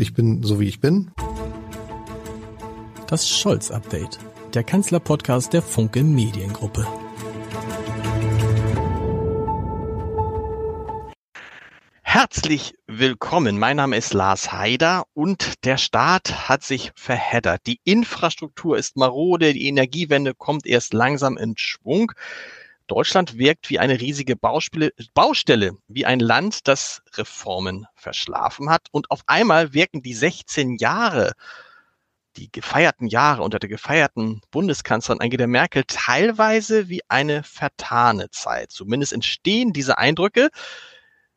Ich bin so wie ich bin. Das Scholz-Update, der Kanzler-Podcast der Funke Mediengruppe. Herzlich willkommen. Mein Name ist Lars Haider und der Staat hat sich verheddert. Die Infrastruktur ist marode, die Energiewende kommt erst langsam in Schwung. Deutschland wirkt wie eine riesige Baustelle, wie ein Land, das Reformen verschlafen hat. Und auf einmal wirken die 16 Jahre, die gefeierten Jahre unter der gefeierten Bundeskanzlerin Angela Merkel teilweise wie eine vertane Zeit. Zumindest entstehen diese Eindrücke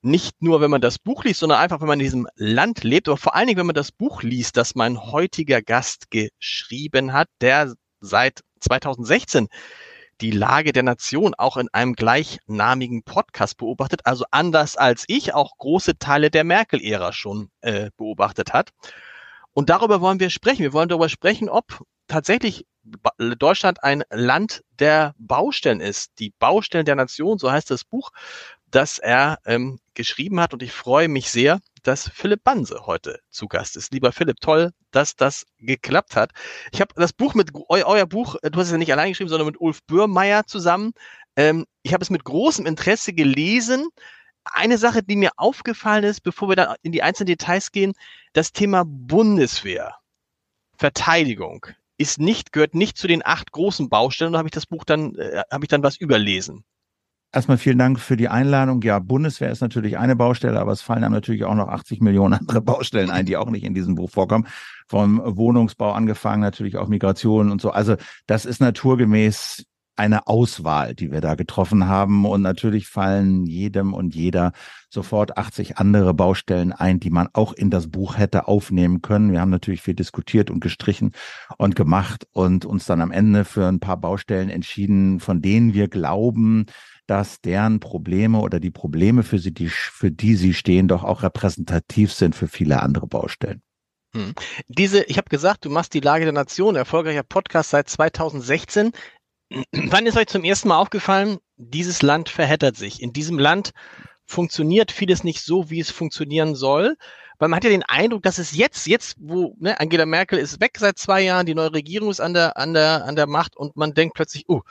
nicht nur, wenn man das Buch liest, sondern einfach, wenn man in diesem Land lebt, aber vor allen Dingen, wenn man das Buch liest, das mein heutiger Gast geschrieben hat, der seit 2016 die Lage der Nation auch in einem gleichnamigen Podcast beobachtet, also anders als ich auch große Teile der Merkel-Ära schon äh, beobachtet hat. Und darüber wollen wir sprechen. Wir wollen darüber sprechen, ob tatsächlich Deutschland ein Land der Baustellen ist. Die Baustellen der Nation, so heißt das Buch, das er ähm, geschrieben hat. Und ich freue mich sehr, dass Philipp Banse heute zu Gast ist. Lieber Philipp, toll, dass das geklappt hat. Ich habe das Buch mit, eu, euer Buch, du hast es ja nicht allein geschrieben, sondern mit Ulf Bürmeier zusammen. Ähm, ich habe es mit großem Interesse gelesen. Eine Sache, die mir aufgefallen ist, bevor wir dann in die einzelnen Details gehen, das Thema Bundeswehr, Verteidigung ist nicht, gehört nicht zu den acht großen Baustellen. Da habe ich das Buch dann, äh, habe ich dann was überlesen. Erstmal vielen Dank für die Einladung. Ja, Bundeswehr ist natürlich eine Baustelle, aber es fallen dann natürlich auch noch 80 Millionen andere Baustellen ein, die auch nicht in diesem Buch vorkommen. Vom Wohnungsbau angefangen, natürlich auch Migration und so. Also das ist naturgemäß eine Auswahl, die wir da getroffen haben. Und natürlich fallen jedem und jeder sofort 80 andere Baustellen ein, die man auch in das Buch hätte aufnehmen können. Wir haben natürlich viel diskutiert und gestrichen und gemacht und uns dann am Ende für ein paar Baustellen entschieden, von denen wir glauben, dass deren Probleme oder die Probleme, für, sie, die, für die sie stehen, doch auch repräsentativ sind für viele andere Baustellen. Hm. Diese, ich habe gesagt, du machst die Lage der Nation, erfolgreicher Podcast seit 2016. Wann ist euch zum ersten Mal aufgefallen, dieses Land verheddert sich? In diesem Land funktioniert vieles nicht so, wie es funktionieren soll. Weil man hat ja den Eindruck, dass es jetzt, jetzt, wo ne, Angela Merkel ist weg seit zwei Jahren, die neue Regierung ist an der, an der, an der Macht und man denkt plötzlich, oh,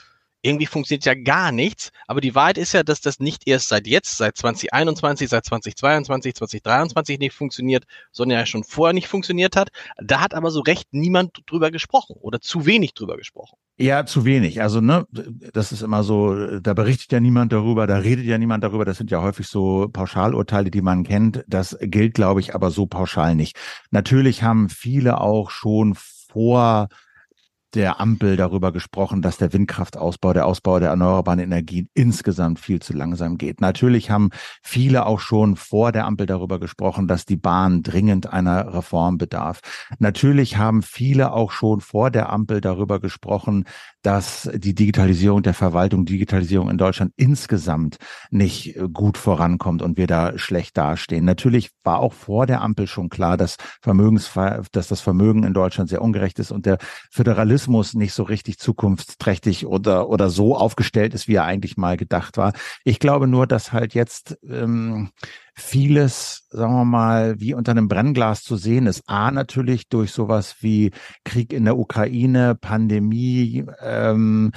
irgendwie funktioniert ja gar nichts. Aber die Wahrheit ist ja, dass das nicht erst seit jetzt, seit 2021, seit 2022, 2023 nicht funktioniert, sondern ja schon vorher nicht funktioniert hat. Da hat aber so recht niemand drüber gesprochen oder zu wenig drüber gesprochen. Ja, zu wenig. Also, ne, das ist immer so, da berichtet ja niemand darüber, da redet ja niemand darüber. Das sind ja häufig so Pauschalurteile, die man kennt. Das gilt, glaube ich, aber so pauschal nicht. Natürlich haben viele auch schon vor der Ampel darüber gesprochen, dass der Windkraftausbau, der Ausbau der erneuerbaren Energien insgesamt viel zu langsam geht. Natürlich haben viele auch schon vor der Ampel darüber gesprochen, dass die Bahn dringend einer Reform bedarf. Natürlich haben viele auch schon vor der Ampel darüber gesprochen, dass die Digitalisierung der Verwaltung, Digitalisierung in Deutschland insgesamt nicht äh, gut vorankommt und wir da schlecht dastehen. Natürlich war auch vor der Ampel schon klar, dass Vermögens, dass das Vermögen in Deutschland sehr ungerecht ist und der Föderalismus nicht so richtig zukunftsträchtig oder, oder so aufgestellt ist, wie er eigentlich mal gedacht war. Ich glaube nur, dass halt jetzt ähm, vieles, sagen wir mal, wie unter einem Brennglas zu sehen ist. A, natürlich durch sowas wie Krieg in der Ukraine, Pandemie, ähm,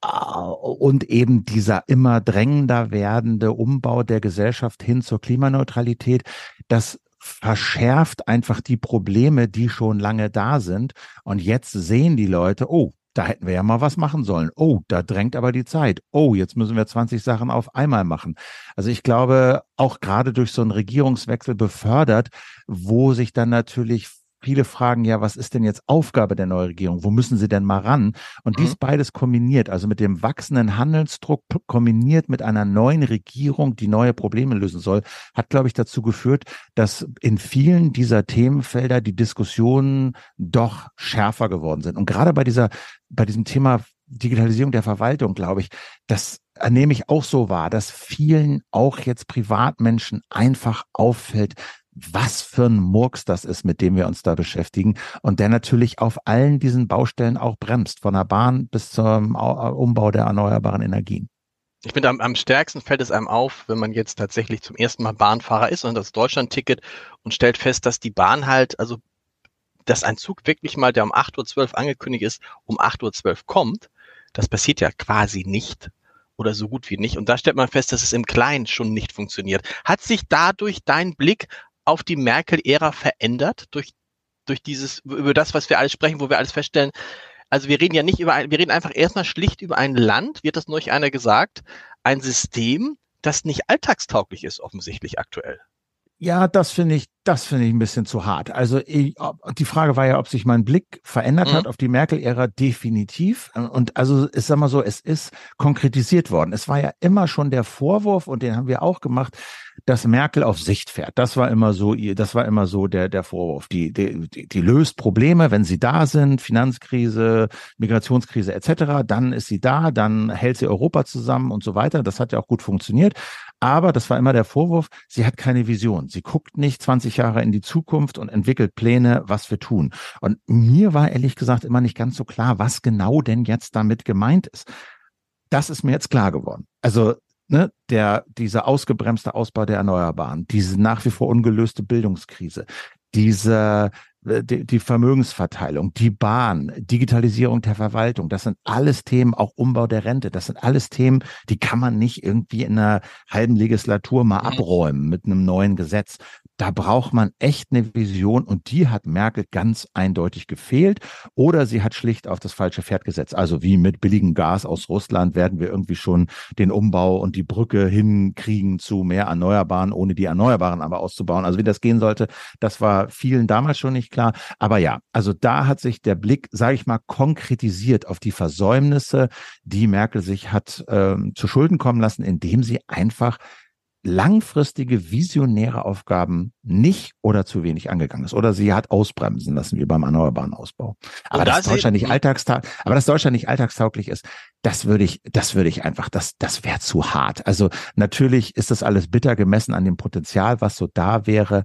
und eben dieser immer drängender werdende Umbau der Gesellschaft hin zur Klimaneutralität, das verschärft einfach die Probleme, die schon lange da sind. Und jetzt sehen die Leute, oh, da hätten wir ja mal was machen sollen. Oh, da drängt aber die Zeit. Oh, jetzt müssen wir 20 Sachen auf einmal machen. Also ich glaube, auch gerade durch so einen Regierungswechsel befördert, wo sich dann natürlich viele fragen ja, was ist denn jetzt Aufgabe der neuen Regierung? Wo müssen sie denn mal ran? Und mhm. dies beides kombiniert, also mit dem wachsenden Handelsdruck kombiniert mit einer neuen Regierung, die neue Probleme lösen soll, hat, glaube ich, dazu geführt, dass in vielen dieser Themenfelder die Diskussionen doch schärfer geworden sind. Und gerade bei dieser, bei diesem Thema Digitalisierung der Verwaltung, glaube ich, das nehme ich auch so wahr, dass vielen auch jetzt Privatmenschen einfach auffällt, was für ein Murks das ist, mit dem wir uns da beschäftigen und der natürlich auf allen diesen Baustellen auch bremst, von der Bahn bis zum Umbau der erneuerbaren Energien. Ich finde, am, am stärksten fällt es einem auf, wenn man jetzt tatsächlich zum ersten Mal Bahnfahrer ist und das Deutschland-Ticket und stellt fest, dass die Bahn halt, also dass ein Zug wirklich mal, der um 8.12 Uhr angekündigt ist, um 8.12 Uhr kommt. Das passiert ja quasi nicht oder so gut wie nicht. Und da stellt man fest, dass es im Kleinen schon nicht funktioniert. Hat sich dadurch dein Blick auf die Merkel-Ära verändert durch, durch dieses, über das, was wir alles sprechen, wo wir alles feststellen, also wir reden ja nicht über ein, wir reden einfach erstmal schlicht über ein Land, wird das neulich einer gesagt, ein System, das nicht alltagstauglich ist, offensichtlich aktuell. Ja, das finde ich, das finde ich ein bisschen zu hart. Also ich, die Frage war ja, ob sich mein Blick verändert mhm. hat auf die Merkel-Ära definitiv. Und also ich sag mal so, es ist konkretisiert worden. Es war ja immer schon der Vorwurf und den haben wir auch gemacht, dass Merkel auf Sicht fährt. Das war immer so, das war immer so der der Vorwurf. Die die, die löst Probleme, wenn sie da sind, Finanzkrise, Migrationskrise etc. Dann ist sie da, dann hält sie Europa zusammen und so weiter. Das hat ja auch gut funktioniert. Aber das war immer der Vorwurf, sie hat keine Vision. Sie guckt nicht 20 Jahre in die Zukunft und entwickelt Pläne, was wir tun. Und mir war ehrlich gesagt immer nicht ganz so klar, was genau denn jetzt damit gemeint ist. Das ist mir jetzt klar geworden. Also ne, der, dieser ausgebremste Ausbau der Erneuerbaren, diese nach wie vor ungelöste Bildungskrise, diese äh, die, die Vermögensverteilung, die Bahn, Digitalisierung der Verwaltung, das sind alles Themen, auch Umbau der Rente, das sind alles Themen, die kann man nicht irgendwie in einer halben Legislatur mal mhm. abräumen mit einem neuen Gesetz. Da braucht man echt eine Vision und die hat Merkel ganz eindeutig gefehlt oder sie hat schlicht auf das falsche Pferd gesetzt. Also wie mit billigem Gas aus Russland werden wir irgendwie schon den Umbau und die Brücke hinkriegen zu mehr Erneuerbaren, ohne die Erneuerbaren aber auszubauen. Also wie das gehen sollte, das war vielen damals schon nicht klar. Aber ja, also da hat sich der Blick, sage ich mal, konkretisiert auf die Versäumnisse, die Merkel sich hat ähm, zu Schulden kommen lassen, indem sie einfach langfristige visionäre Aufgaben nicht oder zu wenig angegangen ist. Oder sie hat ausbremsen lassen, wie beim erneuerbaren Ausbau. Aber das Deutschland nicht alltagstauglich, aber dass Deutschland nicht alltagstauglich ist, das würde ich, das würde ich einfach, das, das wäre zu hart. Also natürlich ist das alles bitter gemessen an dem Potenzial, was so da wäre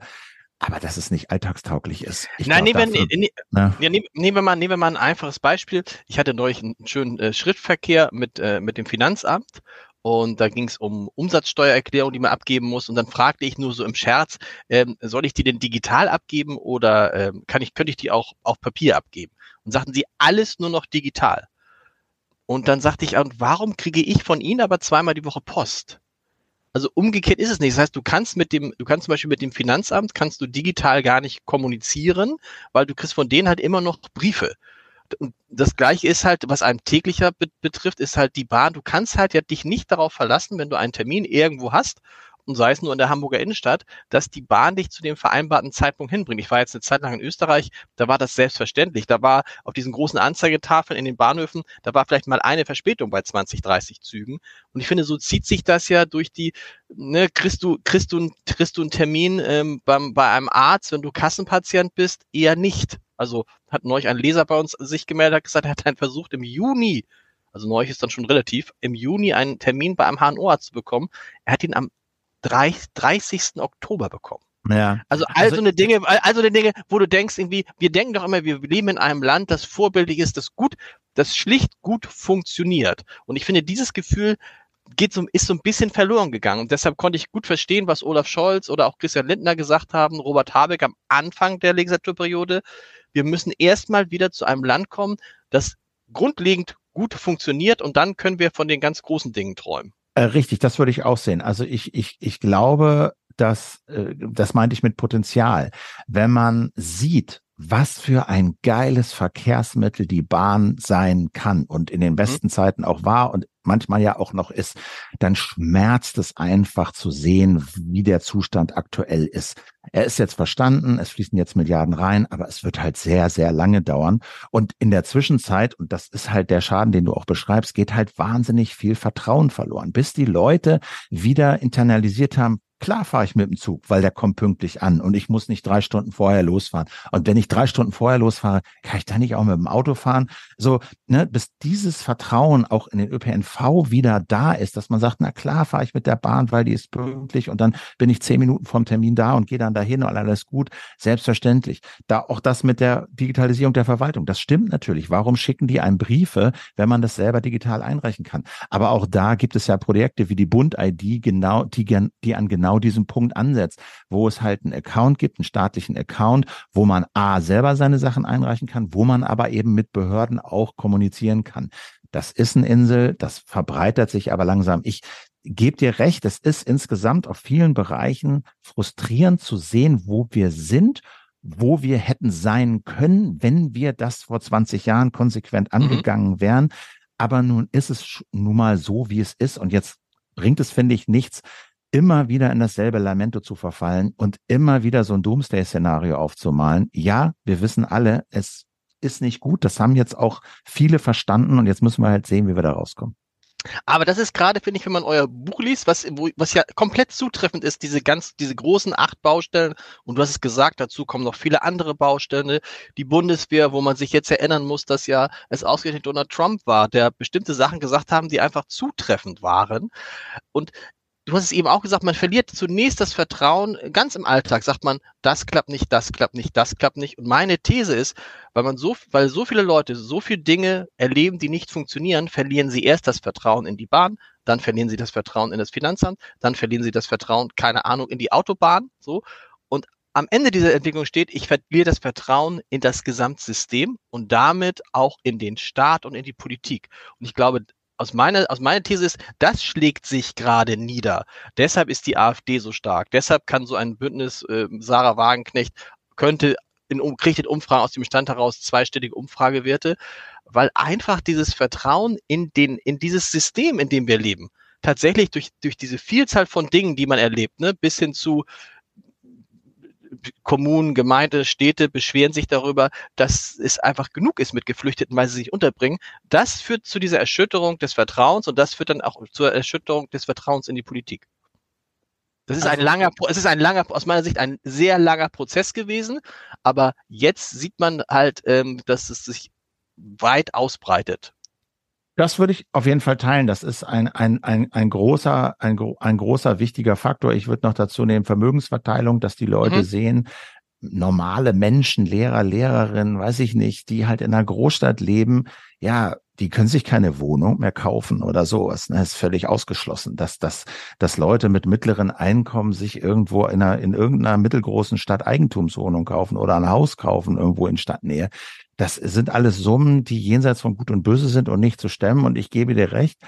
aber dass es nicht alltagstauglich ist. Ich Nein, glaub, nehmen, dafür, wir, ne, ne, ja, nehmen, nehmen, wir mal, nehmen wir mal ein einfaches Beispiel. Ich hatte neulich einen schönen äh, Schrittverkehr mit, äh, mit dem Finanzamt und da ging es um Umsatzsteuererklärung, die man abgeben muss. Und dann fragte ich nur so im Scherz, ähm, soll ich die denn digital abgeben oder ähm, kann ich, könnte ich die auch auf Papier abgeben? Und sagten sie, alles nur noch digital. Und dann sagte ich, und warum kriege ich von Ihnen aber zweimal die Woche Post? Also umgekehrt ist es nicht. Das heißt, du kannst mit dem, du kannst zum Beispiel mit dem Finanzamt, kannst du digital gar nicht kommunizieren, weil du kriegst von denen halt immer noch Briefe. Und das gleiche ist halt, was einem täglicher be betrifft, ist halt die Bahn. Du kannst halt ja dich nicht darauf verlassen, wenn du einen Termin irgendwo hast und sei es nur in der Hamburger Innenstadt, dass die Bahn dich zu dem vereinbarten Zeitpunkt hinbringt. Ich war jetzt eine Zeit lang in Österreich, da war das selbstverständlich. Da war auf diesen großen Anzeigetafeln in den Bahnhöfen, da war vielleicht mal eine Verspätung bei 20, 30 Zügen. Und ich finde, so zieht sich das ja durch die, ne, kriegst du, kriegst du, kriegst du einen Termin ähm, beim, bei einem Arzt, wenn du Kassenpatient bist, eher nicht. Also hat neulich ein Leser bei uns sich gemeldet, hat gesagt, er hat einen versucht im Juni also neulich ist dann schon relativ, im Juni einen Termin bei einem HNO-Arzt zu bekommen. Er hat ihn am 30. Oktober bekommen. Ja. Also all also, so eine Dinge, also eine Dinge, wo du denkst irgendwie, wir denken doch immer, wir leben in einem Land, das vorbildlich ist, das gut, das schlicht gut funktioniert. Und ich finde, dieses Gefühl geht so, ist so ein bisschen verloren gegangen. Und deshalb konnte ich gut verstehen, was Olaf Scholz oder auch Christian Lindner gesagt haben, Robert Habeck am Anfang der Legislaturperiode. Wir müssen erstmal wieder zu einem Land kommen, das grundlegend gut funktioniert und dann können wir von den ganz großen Dingen träumen. Äh, richtig, das würde ich auch sehen. Also ich, ich, ich glaube, dass, äh, das meinte ich mit Potenzial. Wenn man sieht, was für ein geiles Verkehrsmittel die Bahn sein kann und in den mhm. besten. Zeiten auch war und manchmal ja auch noch ist, dann schmerzt es einfach zu sehen, wie der Zustand aktuell ist. Er ist jetzt verstanden, es fließen jetzt Milliarden rein, aber es wird halt sehr, sehr lange dauern. Und in der Zwischenzeit, und das ist halt der Schaden, den du auch beschreibst, geht halt wahnsinnig viel Vertrauen verloren, bis die Leute wieder internalisiert haben, Klar fahre ich mit dem Zug, weil der kommt pünktlich an und ich muss nicht drei Stunden vorher losfahren. Und wenn ich drei Stunden vorher losfahre, kann ich dann nicht auch mit dem Auto fahren. So, ne, bis dieses Vertrauen auch in den ÖPNV wieder da ist, dass man sagt, na klar fahre ich mit der Bahn, weil die ist pünktlich und dann bin ich zehn Minuten vom Termin da und gehe dann dahin und alles gut. Selbstverständlich. Da auch das mit der Digitalisierung der Verwaltung. Das stimmt natürlich. Warum schicken die einem Briefe, wenn man das selber digital einreichen kann? Aber auch da gibt es ja Projekte wie die Bund-ID, genau, die, die an genau genau diesen Punkt ansetzt, wo es halt einen Account gibt, einen staatlichen Account, wo man A selber seine Sachen einreichen kann, wo man aber eben mit Behörden auch kommunizieren kann. Das ist eine Insel, das verbreitert sich aber langsam. Ich gebe dir recht, es ist insgesamt auf vielen Bereichen frustrierend zu sehen, wo wir sind wo wir hätten sein können, wenn wir das vor 20 Jahren konsequent mhm. angegangen mhm. wären. Aber nun ist es nun mal so, wie es ist. Und jetzt bringt es, finde ich, nichts, immer wieder in dasselbe Lamento zu verfallen und immer wieder so ein Doomsday-Szenario aufzumalen. Ja, wir wissen alle, es ist nicht gut. Das haben jetzt auch viele verstanden und jetzt müssen wir halt sehen, wie wir da rauskommen. Aber das ist gerade, finde ich, wenn man euer Buch liest, was, wo, was ja komplett zutreffend ist, diese ganz, diese großen acht Baustellen. Und du hast es gesagt, dazu kommen noch viele andere Baustellen. Die Bundeswehr, wo man sich jetzt erinnern muss, dass ja es ausgerechnet Donald Trump war, der bestimmte Sachen gesagt haben, die einfach zutreffend waren. Und du hast es eben auch gesagt, man verliert zunächst das Vertrauen ganz im Alltag, sagt man, das klappt nicht, das klappt nicht, das klappt nicht. Und meine These ist, weil man so, weil so viele Leute so viele Dinge erleben, die nicht funktionieren, verlieren sie erst das Vertrauen in die Bahn, dann verlieren sie das Vertrauen in das Finanzamt, dann verlieren sie das Vertrauen, keine Ahnung, in die Autobahn, so. Und am Ende dieser Entwicklung steht, ich verliere das Vertrauen in das Gesamtsystem und damit auch in den Staat und in die Politik. Und ich glaube, aus meiner, aus meiner These ist, das schlägt sich gerade nieder. Deshalb ist die AfD so stark. Deshalb kann so ein Bündnis, äh, Sarah Wagenknecht, könnte in, kriegt in Umfragen aus dem Stand heraus zweistellige Umfragewerte, weil einfach dieses Vertrauen in den, in dieses System, in dem wir leben, tatsächlich durch, durch diese Vielzahl von Dingen, die man erlebt, ne, bis hin zu Kommunen, Gemeinde, Städte beschweren sich darüber, dass es einfach genug ist mit Geflüchteten, weil sie sich unterbringen. Das führt zu dieser Erschütterung des Vertrauens und das führt dann auch zur Erschütterung des Vertrauens in die Politik. Das ist ein also langer, es ist ein langer, aus meiner Sicht ein sehr langer Prozess gewesen, aber jetzt sieht man halt, ähm, dass es sich weit ausbreitet. Das würde ich auf jeden Fall teilen. Das ist ein, ein, ein, ein großer, ein, ein großer, wichtiger Faktor. Ich würde noch dazu nehmen Vermögensverteilung, dass die Leute mhm. sehen, normale Menschen, Lehrer, Lehrerinnen, weiß ich nicht, die halt in einer Großstadt leben, ja, die können sich keine Wohnung mehr kaufen oder sowas. Das ist völlig ausgeschlossen, dass, dass, dass Leute mit mittleren Einkommen sich irgendwo in einer, in irgendeiner mittelgroßen Stadt Eigentumswohnung kaufen oder ein Haus kaufen irgendwo in Stadtnähe. Das sind alles Summen, die jenseits von Gut und Böse sind und nicht zu stemmen. Und ich gebe dir recht,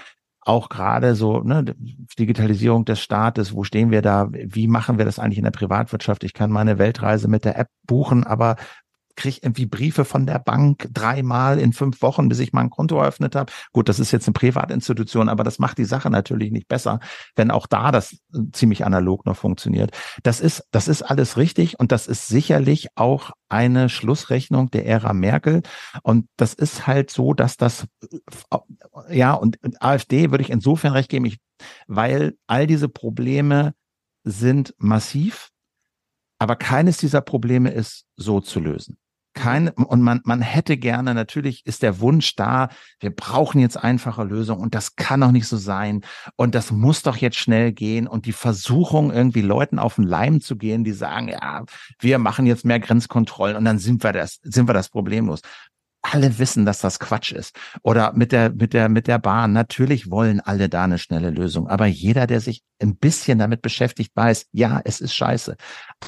auch gerade so ne, Digitalisierung des Staates, wo stehen wir da, wie machen wir das eigentlich in der Privatwirtschaft? Ich kann meine Weltreise mit der App buchen, aber kriege irgendwie Briefe von der Bank dreimal in fünf Wochen, bis ich mein Konto eröffnet habe. Gut, das ist jetzt eine Privatinstitution, aber das macht die Sache natürlich nicht besser, wenn auch da das ziemlich analog noch funktioniert. Das ist, das ist alles richtig und das ist sicherlich auch eine Schlussrechnung der Ära Merkel. Und das ist halt so, dass das, ja, und AfD würde ich insofern recht geben, ich, weil all diese Probleme sind massiv aber keines dieser Probleme ist so zu lösen. Kein, und man, man hätte gerne, natürlich ist der Wunsch da, wir brauchen jetzt einfache Lösungen und das kann doch nicht so sein. Und das muss doch jetzt schnell gehen. Und die Versuchung, irgendwie Leuten auf den Leim zu gehen, die sagen, ja, wir machen jetzt mehr Grenzkontrollen und dann sind wir das, sind wir das problemlos alle wissen, dass das Quatsch ist. Oder mit der, mit der, mit der Bahn. Natürlich wollen alle da eine schnelle Lösung. Aber jeder, der sich ein bisschen damit beschäftigt, weiß, ja, es ist scheiße.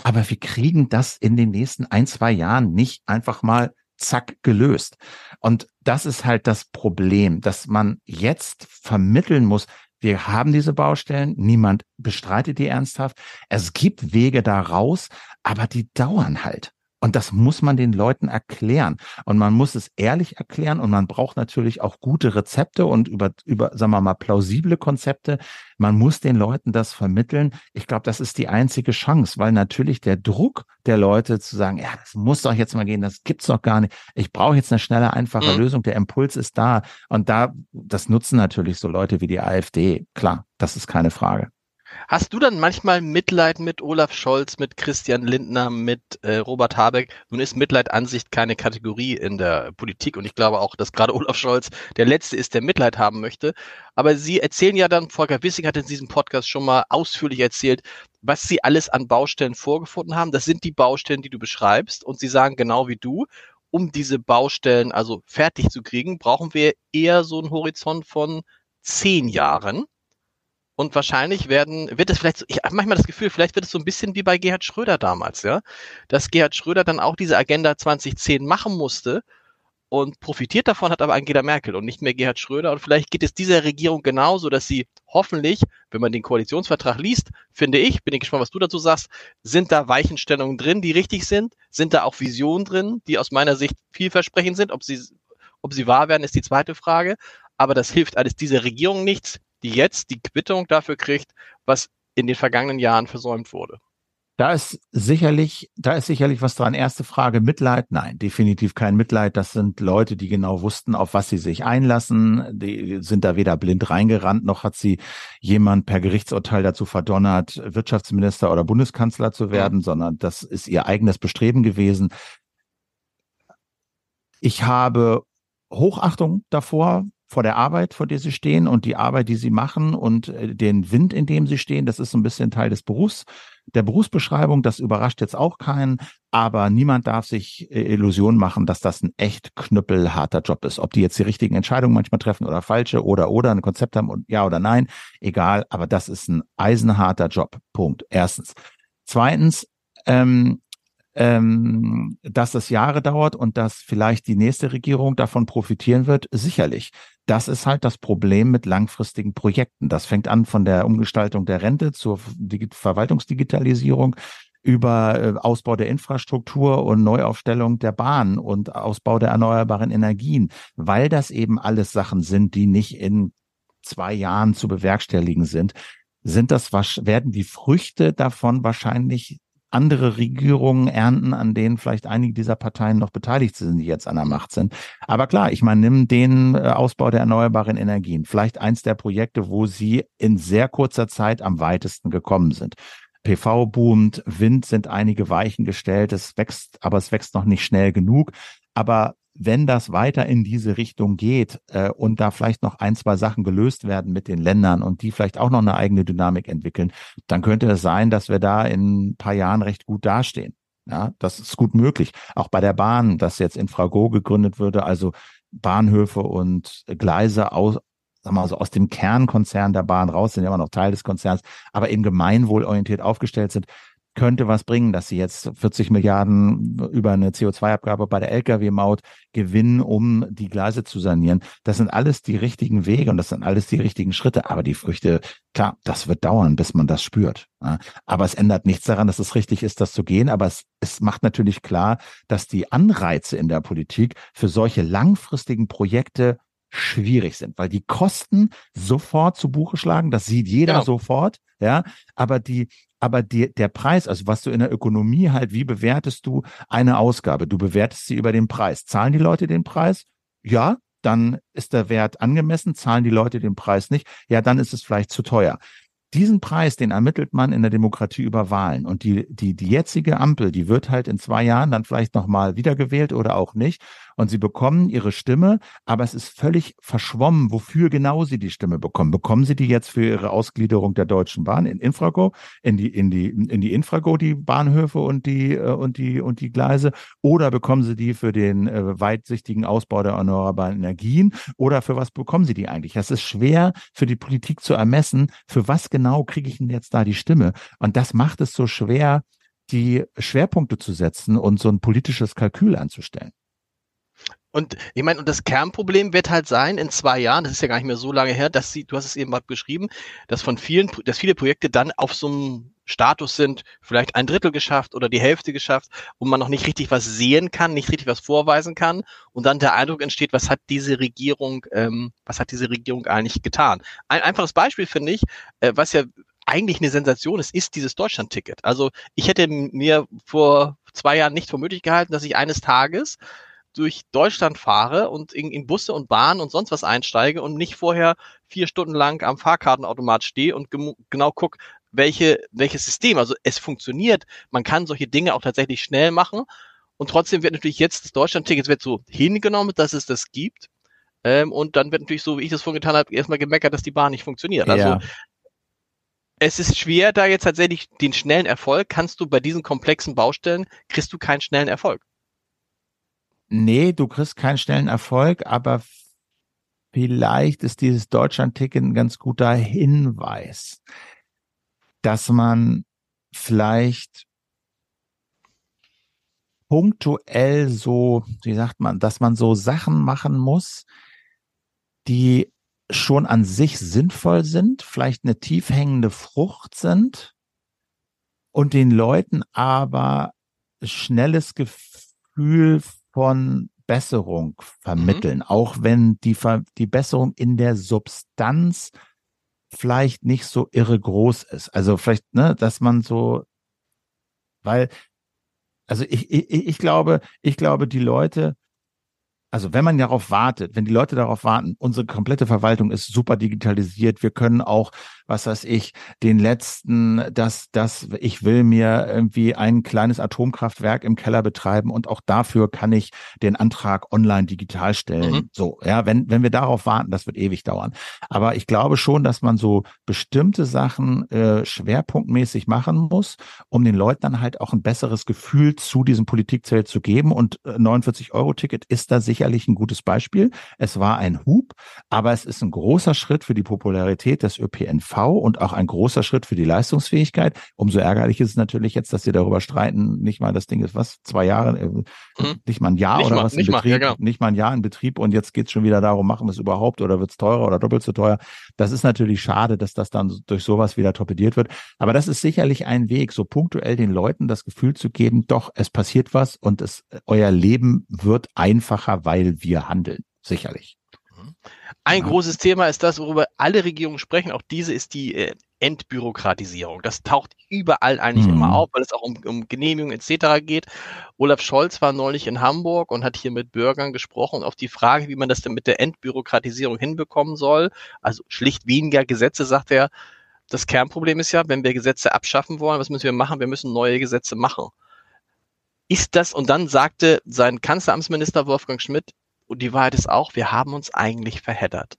Aber wir kriegen das in den nächsten ein, zwei Jahren nicht einfach mal zack gelöst. Und das ist halt das Problem, dass man jetzt vermitteln muss, wir haben diese Baustellen, niemand bestreitet die ernsthaft. Es gibt Wege da raus, aber die dauern halt. Und das muss man den Leuten erklären. Und man muss es ehrlich erklären und man braucht natürlich auch gute Rezepte und über, über, sagen wir mal, plausible Konzepte. Man muss den Leuten das vermitteln. Ich glaube, das ist die einzige Chance, weil natürlich der Druck der Leute zu sagen, ja, das muss doch jetzt mal gehen, das gibt's doch gar nicht. Ich brauche jetzt eine schnelle, einfache mhm. Lösung. Der Impuls ist da. Und da, das nutzen natürlich so Leute wie die AfD. Klar, das ist keine Frage. Hast du dann manchmal Mitleid mit Olaf Scholz, mit Christian Lindner, mit äh, Robert Habeck? Nun ist Mitleid an sich keine Kategorie in der Politik und ich glaube auch, dass gerade Olaf Scholz der Letzte ist, der Mitleid haben möchte. Aber Sie erzählen ja dann, Volker Wissing hat in diesem Podcast schon mal ausführlich erzählt, was Sie alles an Baustellen vorgefunden haben. Das sind die Baustellen, die du beschreibst und Sie sagen genau wie du, um diese Baustellen also fertig zu kriegen, brauchen wir eher so einen Horizont von zehn Jahren. Und wahrscheinlich werden, wird es vielleicht, so, ich habe manchmal das Gefühl, vielleicht wird es so ein bisschen wie bei Gerhard Schröder damals, ja, dass Gerhard Schröder dann auch diese Agenda 2010 machen musste und profitiert davon hat aber Angela Merkel und nicht mehr Gerhard Schröder. Und vielleicht geht es dieser Regierung genauso, dass sie hoffentlich, wenn man den Koalitionsvertrag liest, finde ich, bin ich gespannt, was du dazu sagst, sind da Weichenstellungen drin, die richtig sind? Sind da auch Visionen drin, die aus meiner Sicht vielversprechend sind? Ob sie, ob sie wahr werden, ist die zweite Frage. Aber das hilft alles dieser Regierung nichts die jetzt die Quittung dafür kriegt, was in den vergangenen Jahren versäumt wurde. Da ist sicherlich, da ist sicherlich was dran. Erste Frage, Mitleid? Nein, definitiv kein Mitleid. Das sind Leute, die genau wussten, auf was sie sich einlassen. Die sind da weder blind reingerannt, noch hat sie jemand per Gerichtsurteil dazu verdonnert, Wirtschaftsminister oder Bundeskanzler zu werden, ja. sondern das ist ihr eigenes Bestreben gewesen. Ich habe Hochachtung davor, vor der Arbeit, vor der sie stehen und die Arbeit, die sie machen und äh, den Wind, in dem sie stehen, das ist so ein bisschen Teil des Berufs, der Berufsbeschreibung. Das überrascht jetzt auch keinen, aber niemand darf sich äh, Illusionen machen, dass das ein echt knüppelharter Job ist. Ob die jetzt die richtigen Entscheidungen manchmal treffen oder falsche oder oder ein Konzept haben und ja oder nein, egal, aber das ist ein eisenharter Job. Punkt. Erstens. Zweitens, ähm, ähm, dass das Jahre dauert und dass vielleicht die nächste Regierung davon profitieren wird, sicherlich. Das ist halt das Problem mit langfristigen Projekten. Das fängt an von der Umgestaltung der Rente zur Verwaltungsdigitalisierung über äh, Ausbau der Infrastruktur und Neuaufstellung der Bahn und Ausbau der erneuerbaren Energien, weil das eben alles Sachen sind, die nicht in zwei Jahren zu bewerkstelligen sind, sind das werden die Früchte davon wahrscheinlich andere Regierungen ernten, an denen vielleicht einige dieser Parteien noch beteiligt sind, die jetzt an der Macht sind. Aber klar, ich meine, nimm den äh, Ausbau der erneuerbaren Energien, vielleicht eins der Projekte, wo sie in sehr kurzer Zeit am weitesten gekommen sind. PV boomt, Wind sind einige Weichen gestellt, es wächst, aber es wächst noch nicht schnell genug. Aber wenn das weiter in diese Richtung geht äh, und da vielleicht noch ein, zwei Sachen gelöst werden mit den Ländern und die vielleicht auch noch eine eigene Dynamik entwickeln, dann könnte es sein, dass wir da in ein paar Jahren recht gut dastehen. Ja, das ist gut möglich. Auch bei der Bahn, dass jetzt Infrago gegründet würde, also Bahnhöfe und Gleise aus, sagen wir mal so aus dem Kernkonzern der Bahn raus, sind ja immer noch Teil des Konzerns, aber eben gemeinwohlorientiert aufgestellt sind, könnte was bringen, dass sie jetzt 40 Milliarden über eine CO2-Abgabe bei der Lkw-Maut gewinnen, um die Gleise zu sanieren. Das sind alles die richtigen Wege und das sind alles die richtigen Schritte. Aber die Früchte, klar, das wird dauern, bis man das spürt. Aber es ändert nichts daran, dass es richtig ist, das zu gehen. Aber es, es macht natürlich klar, dass die Anreize in der Politik für solche langfristigen Projekte schwierig sind, weil die Kosten sofort zu Buche schlagen, das sieht jeder genau. sofort, ja, aber die aber die, der Preis, also was du in der Ökonomie halt, wie bewertest du eine Ausgabe? Du bewertest sie über den Preis. Zahlen die Leute den Preis? Ja, dann ist der Wert angemessen. Zahlen die Leute den Preis nicht? Ja, dann ist es vielleicht zu teuer. Diesen Preis, den ermittelt man in der Demokratie über Wahlen. Und die, die, die jetzige Ampel, die wird halt in zwei Jahren dann vielleicht nochmal wiedergewählt oder auch nicht und sie bekommen ihre Stimme, aber es ist völlig verschwommen, wofür genau sie die Stimme bekommen. Bekommen sie die jetzt für ihre Ausgliederung der Deutschen Bahn in Infrago, in die, in die, in die Infrago, die Bahnhöfe und die, äh, und die, und die Gleise, oder bekommen sie die für den äh, weitsichtigen Ausbau der erneuerbaren Energien, oder für was bekommen sie die eigentlich? Das ist schwer für die Politik zu ermessen, für was genau kriege ich denn jetzt da die Stimme? Und das macht es so schwer, die Schwerpunkte zu setzen und so ein politisches Kalkül anzustellen. Und ich meine, und das Kernproblem wird halt sein, in zwei Jahren, das ist ja gar nicht mehr so lange her, dass sie, du hast es eben mal beschrieben, dass von vielen, dass viele Projekte dann auf so einem Status sind, vielleicht ein Drittel geschafft oder die Hälfte geschafft, wo man noch nicht richtig was sehen kann, nicht richtig was vorweisen kann und dann der Eindruck entsteht, was hat diese Regierung, ähm, was hat diese Regierung eigentlich getan? Ein einfaches Beispiel finde ich, äh, was ja eigentlich eine Sensation ist, ist dieses Deutschland-Ticket. Also ich hätte mir vor zwei Jahren nicht für möglich gehalten, dass ich eines Tages durch Deutschland fahre und in, in Busse und Bahnen und sonst was einsteige und nicht vorher vier Stunden lang am Fahrkartenautomat stehe und genau guck, welche, welches System. Also es funktioniert. Man kann solche Dinge auch tatsächlich schnell machen. Und trotzdem wird natürlich jetzt das Deutschland-Ticket wird so hingenommen, dass es das gibt. Ähm, und dann wird natürlich so, wie ich das vorhin getan habe, erstmal gemeckert, dass die Bahn nicht funktioniert. Also Ja. es ist schwer, da jetzt tatsächlich den schnellen Erfolg, kannst du bei diesen komplexen Baustellen, kriegst du keinen schnellen Erfolg. Nee, du kriegst keinen schnellen Erfolg, aber vielleicht ist dieses Deutschland-Ticket ein ganz guter Hinweis, dass man vielleicht punktuell so, wie sagt man, dass man so Sachen machen muss, die schon an sich sinnvoll sind, vielleicht eine tief hängende Frucht sind und den Leuten aber schnelles Gefühl von Besserung vermitteln, auch wenn die, Ver die Besserung in der Substanz vielleicht nicht so irre groß ist. Also vielleicht, ne, dass man so, weil, also ich, ich, ich glaube, ich glaube, die Leute, also wenn man darauf wartet, wenn die Leute darauf warten, unsere komplette Verwaltung ist super digitalisiert, wir können auch, was weiß ich, den letzten, dass, dass ich will mir irgendwie ein kleines Atomkraftwerk im Keller betreiben und auch dafür kann ich den Antrag online digital stellen. Mhm. So, ja, wenn, wenn wir darauf warten, das wird ewig dauern. Aber ich glaube schon, dass man so bestimmte Sachen äh, schwerpunktmäßig machen muss, um den Leuten dann halt auch ein besseres Gefühl zu diesem Politikzelt zu geben. Und äh, 49-Euro-Ticket ist da sicherlich ein gutes Beispiel. Es war ein Hub, aber es ist ein großer Schritt für die Popularität des ÖPNV und auch ein großer Schritt für die Leistungsfähigkeit. Umso ärgerlich ist es natürlich jetzt, dass sie darüber streiten, nicht mal das Ding ist, was, zwei Jahre, Mhm. nicht mal ein Jahr Nicht oder mal, was in nicht mal, Betrieb, ja, genau. nicht mal ein Jahr in Betrieb und jetzt geht's schon wieder darum, machen wir es überhaupt oder wird's teurer oder doppelt so teuer. Das ist natürlich schade, dass das dann durch sowas wieder torpediert wird. Aber das ist sicherlich ein Weg, so punktuell den Leuten das Gefühl zu geben, doch, es passiert was und es, euer Leben wird einfacher, weil wir handeln. Sicherlich. Ein Ja. großes Thema ist das, worüber alle Regierungen sprechen. Auch diese ist die äh, Entbürokratisierung. Das taucht überall eigentlich Mhm. immer auf, weil es auch um, um Genehmigungen etc. geht. Olaf Scholz war neulich in Hamburg und hat hier mit Bürgern gesprochen auf die Frage, wie man das denn mit der Entbürokratisierung hinbekommen soll, also schlicht weniger Gesetze, sagt er, das Kernproblem ist ja, wenn wir Gesetze abschaffen wollen, was müssen wir machen? Wir müssen neue Gesetze machen. Ist das, und dann sagte sein Kanzleramtsminister Wolfgang Schmidt, und die Wahrheit ist auch, wir haben uns eigentlich verheddert.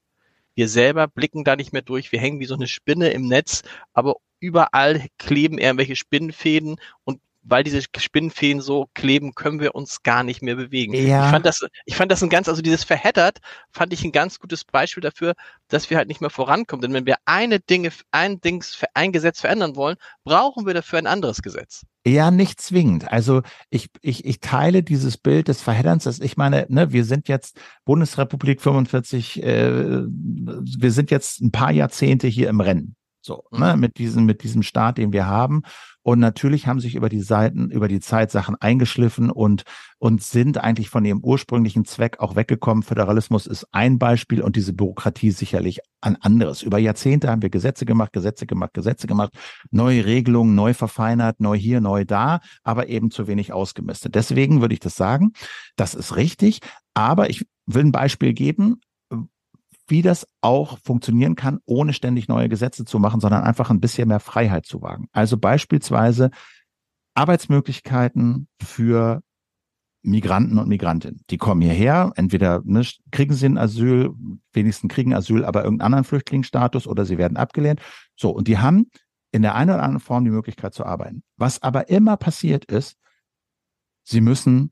Wir selber blicken da nicht mehr durch. Wir hängen wie so eine Spinne im Netz, aber überall kleben irgendwelche Spinnenfäden und weil diese Spinnenfäden so kleben, können wir uns gar nicht mehr bewegen. Ja. Ich fand das, ich fand das ein ganz, also dieses verheddert, fand ich ein ganz gutes Beispiel dafür, dass wir halt nicht mehr vorankommen. Denn wenn wir eine Dinge, ein Dings, ein Gesetz verändern wollen, brauchen wir dafür ein anderes Gesetz. Ja, nicht zwingend. Also ich, ich, ich teile dieses Bild des Verhedderns. Dass ich meine, ne, wir sind jetzt Bundesrepublik 45, äh, wir sind jetzt ein paar Jahrzehnte hier im Rennen. So, ne, mit diesem, mit diesem Staat, den wir haben. Und natürlich haben sich über die Seiten, über die Zeit Sachen eingeschliffen und, und sind eigentlich von ihrem ursprünglichen Zweck auch weggekommen. Föderalismus ist ein Beispiel und diese Bürokratie sicherlich ein anderes. Über Jahrzehnte haben wir Gesetze gemacht, Gesetze gemacht, Gesetze gemacht, neue Regelungen, neu verfeinert, neu hier, neu da, aber eben zu wenig ausgemistet. Deswegen würde ich das sagen, das ist richtig. Aber ich will ein Beispiel geben, wie das auch funktionieren kann, ohne ständig neue Gesetze zu machen, sondern einfach ein bisschen mehr Freiheit zu wagen. Also beispielsweise Arbeitsmöglichkeiten für Migranten und Migrantinnen. Die kommen hierher, entweder ne, kriegen sie ein Asyl, wenigstens kriegen Asyl, aber irgendeinen anderen Flüchtlingsstatus oder sie werden abgelehnt. So, und die haben in der einen oder anderen Form die Möglichkeit zu arbeiten. Was aber immer passiert ist, sie müssen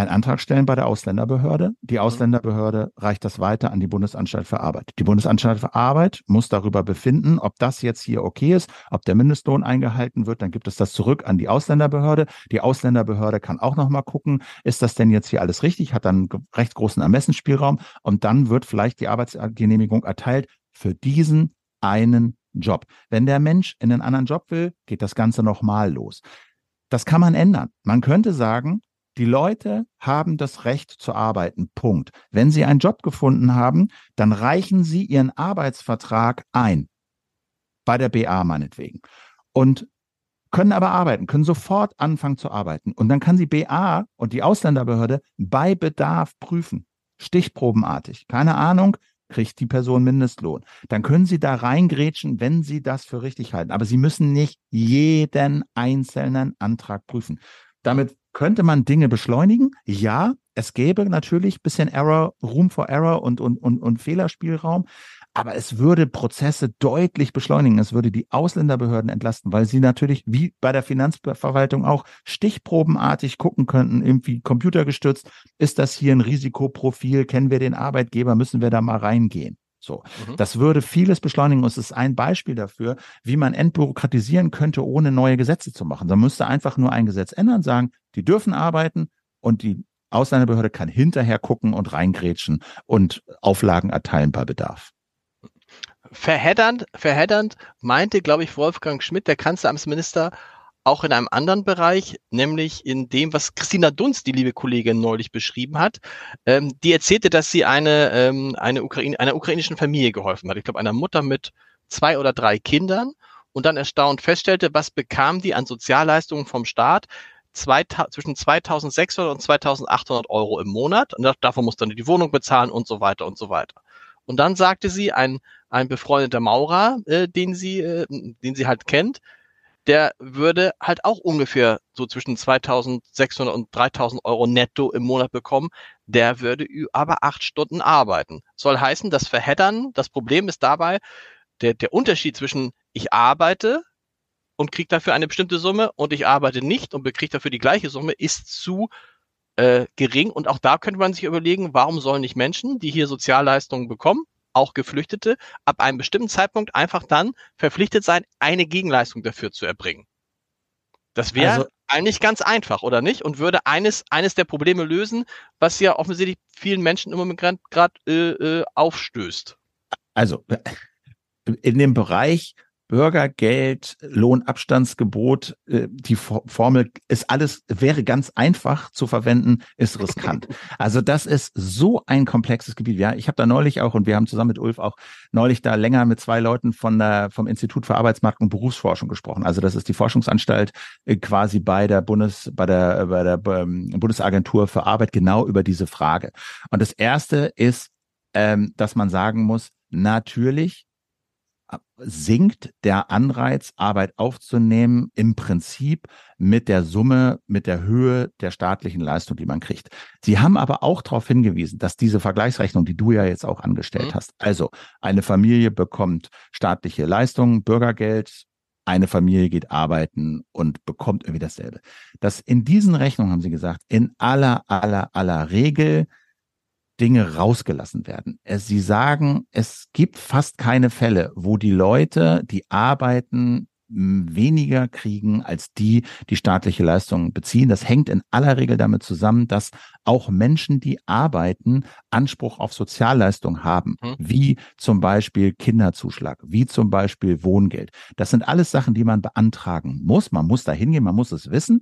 einen Antrag stellen bei der Ausländerbehörde. Die Ausländerbehörde reicht das weiter an die Bundesanstalt für Arbeit. Die Bundesanstalt für Arbeit muss darüber befinden, ob das jetzt hier okay ist, ob der Mindestlohn eingehalten wird. Dann gibt es das zurück an die Ausländerbehörde. Die Ausländerbehörde kann auch nochmal gucken, ist das denn jetzt hier alles richtig, hat dann einen recht großen Ermessensspielraum und dann wird vielleicht die Arbeitsgenehmigung erteilt für diesen einen Job. Wenn der Mensch in einen anderen Job will, geht das Ganze nochmal los. Das kann man ändern. Man könnte sagen, die Leute haben das Recht zu arbeiten. Punkt. Wenn sie einen Job gefunden haben, dann reichen sie ihren Arbeitsvertrag ein. Bei der BA meinetwegen. Und können aber arbeiten, können sofort anfangen zu arbeiten. Und dann kann sie BA und die Ausländerbehörde bei Bedarf prüfen. Stichprobenartig. Keine Ahnung. kriegt die Person Mindestlohn. Dann können Sie da reingrätschen, wenn Sie das für richtig halten. Aber Sie müssen nicht jeden einzelnen Antrag prüfen. Damit könnte man Dinge beschleunigen. Ja, es gäbe natürlich bisschen Error, Room for Error und, und, und, und Fehlerspielraum. Aber es würde Prozesse deutlich beschleunigen. Es würde die Ausländerbehörden entlasten, weil sie natürlich wie bei der Finanzverwaltung auch stichprobenartig gucken könnten, irgendwie computergestützt. Ist das hier ein Risikoprofil? Kennen wir den Arbeitgeber? Müssen wir da mal reingehen? So, mhm. das würde vieles beschleunigen. Und es ist ein Beispiel dafür, wie man entbürokratisieren könnte, ohne neue Gesetze zu machen. Da müsste einfach nur ein Gesetz ändern, sagen, die dürfen arbeiten und die Ausländerbehörde kann hinterher gucken und reingrätschen und Auflagen erteilen bei Bedarf. Verheddernd, verheddernd meinte, glaube ich, Wolfgang Schmidt, der Kanzleramtsminister, auch in einem anderen Bereich, nämlich in dem, was Christina Dunst, die liebe Kollegin, neulich beschrieben hat. Ähm, die erzählte, dass sie eine, ähm, eine Ukraine, einer ukrainischen Familie geholfen hat. Ich glaube, einer Mutter mit zwei oder drei Kindern und dann erstaunt feststellte, was bekam die an Sozialleistungen vom Staat? Zwei, zwischen 2600 und 2800 Euro im Monat. Und davon muss dann die Wohnung bezahlen und so weiter und so weiter. Und dann sagte sie, ein, ein befreundeter Maurer, äh, den sie, äh, den sie halt kennt, der würde halt auch ungefähr so zwischen 2600 und 3000 Euro netto im Monat bekommen. Der würde aber acht Stunden arbeiten. Soll heißen, das Verheddern, das Problem ist dabei, der, der Unterschied zwischen ich arbeite und kriege dafür eine bestimmte Summe und ich arbeite nicht und bekriege dafür die gleiche Summe, ist zu äh, gering. Und auch da könnte man sich überlegen, warum sollen nicht Menschen, die hier Sozialleistungen bekommen, auch Geflüchtete, ab einem bestimmten Zeitpunkt einfach dann verpflichtet sein, eine Gegenleistung dafür zu erbringen. Das wäre also, eigentlich ganz einfach, oder nicht? Und würde eines, eines der Probleme lösen, was ja offensichtlich vielen Menschen im Moment gerade äh, äh, aufstößt. Also in dem Bereich Bürgergeld, Lohnabstandsgebot, äh, die Formel ist alles, wäre ganz einfach zu verwenden, ist riskant. Also das ist so ein komplexes Gebiet. Ja, ich habe da neulich auch, und wir haben zusammen mit Ulf auch neulich da länger mit zwei Leuten von der, vom Institut für Arbeitsmarkt und Berufsforschung gesprochen. Also das ist die Forschungsanstalt äh, quasi bei der Bundes, bei der, bei der ähm, Bundesagentur für Arbeit genau über diese Frage. Und das erste ist, ähm, dass man sagen muss, natürlich sinkt der Anreiz, Arbeit aufzunehmen, im Prinzip mit der Summe, mit der Höhe der staatlichen Leistung, die man kriegt. Sie haben aber auch darauf hingewiesen, dass diese Vergleichsrechnung, die du ja jetzt auch angestellt mhm. hast, also eine Familie bekommt staatliche Leistungen, Bürgergeld, eine Familie geht arbeiten und bekommt irgendwie dasselbe. Dass in diesen Rechnungen, haben sie gesagt, in aller, aller, aller Regel Dinge rausgelassen werden. Sie sagen, es gibt fast keine Fälle, wo die Leute, die arbeiten, weniger kriegen als die, die staatliche Leistungen beziehen. Das hängt in aller Regel damit zusammen, dass auch Menschen, die arbeiten, Anspruch auf Sozialleistungen haben, mhm. wie zum Beispiel Kinderzuschlag, wie zum Beispiel Wohngeld. Das sind alles Sachen, die man beantragen muss. Man muss da hingehen, man muss es wissen.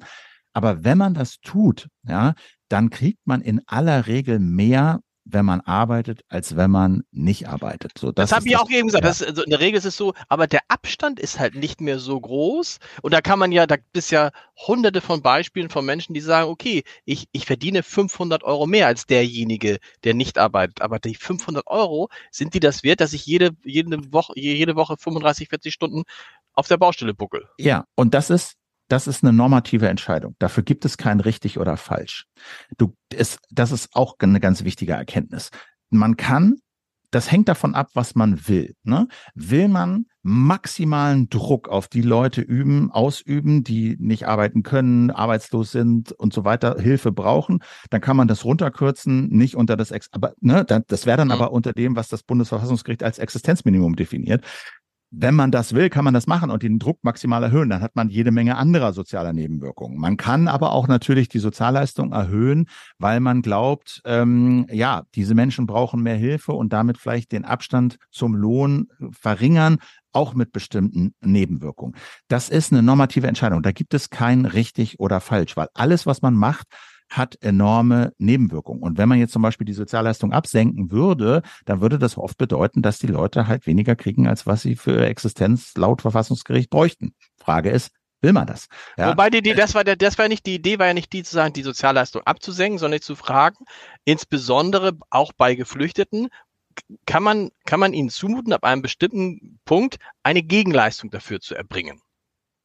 Aber wenn man das tut, ja, dann kriegt man in aller Regel mehr wenn man arbeitet, als wenn man nicht arbeitet. So, das das habe ich auch eben gesagt. Ja. Das, also in der Regel ist es so, aber der Abstand ist halt nicht mehr so groß. Und da kann man ja, da gibt es ja hunderte von Beispielen von Menschen, die sagen, okay, ich, ich verdiene 500 Euro mehr als derjenige, der nicht arbeitet. Aber die 500 Euro, sind die das wert, dass ich jede, jede Woche, jede Woche 35, 40 Stunden auf der Baustelle buckel? Ja, und das ist das ist eine normative Entscheidung. Dafür gibt es kein richtig oder falsch. Du, es, das ist auch eine ganz wichtige Erkenntnis. Man kann, das hängt davon ab, was man will. Ne? Will man maximalen Druck auf die Leute üben, ausüben, die nicht arbeiten können, arbeitslos sind und so weiter, Hilfe brauchen, dann kann man das runterkürzen, nicht unter das, Ex aber ne, das wäre dann mhm. aber unter dem, was das Bundesverfassungsgericht als Existenzminimum definiert wenn man das will, kann man das machen und den Druck maximal erhöhen. Dann hat man jede Menge anderer sozialer Nebenwirkungen. Man kann aber auch natürlich die Sozialleistung erhöhen, weil man glaubt, ähm, ja, diese Menschen brauchen mehr Hilfe und damit vielleicht den Abstand zum Lohn verringern, auch mit bestimmten Nebenwirkungen. Das ist eine normative Entscheidung. Da gibt es kein richtig oder falsch, weil alles, was man macht, hat enorme Nebenwirkungen. Und wenn man jetzt zum Beispiel die Sozialleistung absenken würde, dann würde das oft bedeuten, dass die Leute halt weniger kriegen, als was sie für Existenz laut Verfassungsgericht bräuchten. Frage ist, will man das? Ja. Wobei die, die, das war der, das war nicht die Idee, war ja nicht die zu sagen, die Sozialleistung abzusenken, sondern zu fragen, insbesondere auch bei Geflüchteten, kann man, kann man ihnen zumuten, ab einem bestimmten Punkt eine Gegenleistung dafür zu erbringen?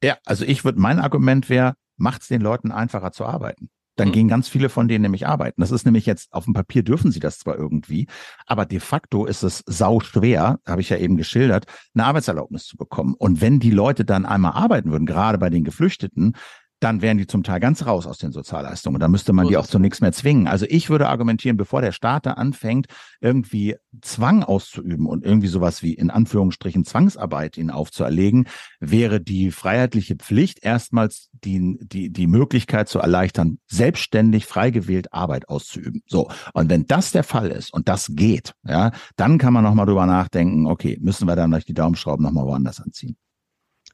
Ja, also ich würde, mein Argument wäre, macht es den Leuten einfacher zu arbeiten. Dann mhm. gehen ganz viele von denen nämlich arbeiten. Das ist nämlich jetzt, auf dem Papier dürfen sie das zwar irgendwie, aber de facto ist es sau schwer, habe ich ja eben geschildert, eine Arbeitserlaubnis zu bekommen. Und wenn die Leute dann einmal arbeiten würden, gerade bei den Geflüchteten, dann wären die zum Teil ganz raus aus den Sozialleistungen. Da müsste man die auch zu nichts mehr zwingen. Also ich würde argumentieren, bevor der Staat da anfängt, irgendwie Zwang auszuüben und irgendwie sowas wie in Anführungsstrichen Zwangsarbeit ihnen aufzuerlegen, wäre die freiheitliche Pflicht erstmals die, die, die Möglichkeit zu erleichtern, selbstständig frei gewählt Arbeit auszuüben. So. Und wenn das der Fall ist und das geht, ja, dann kann man nochmal drüber nachdenken, okay, müssen wir dann durch die Daumenschrauben nochmal woanders anziehen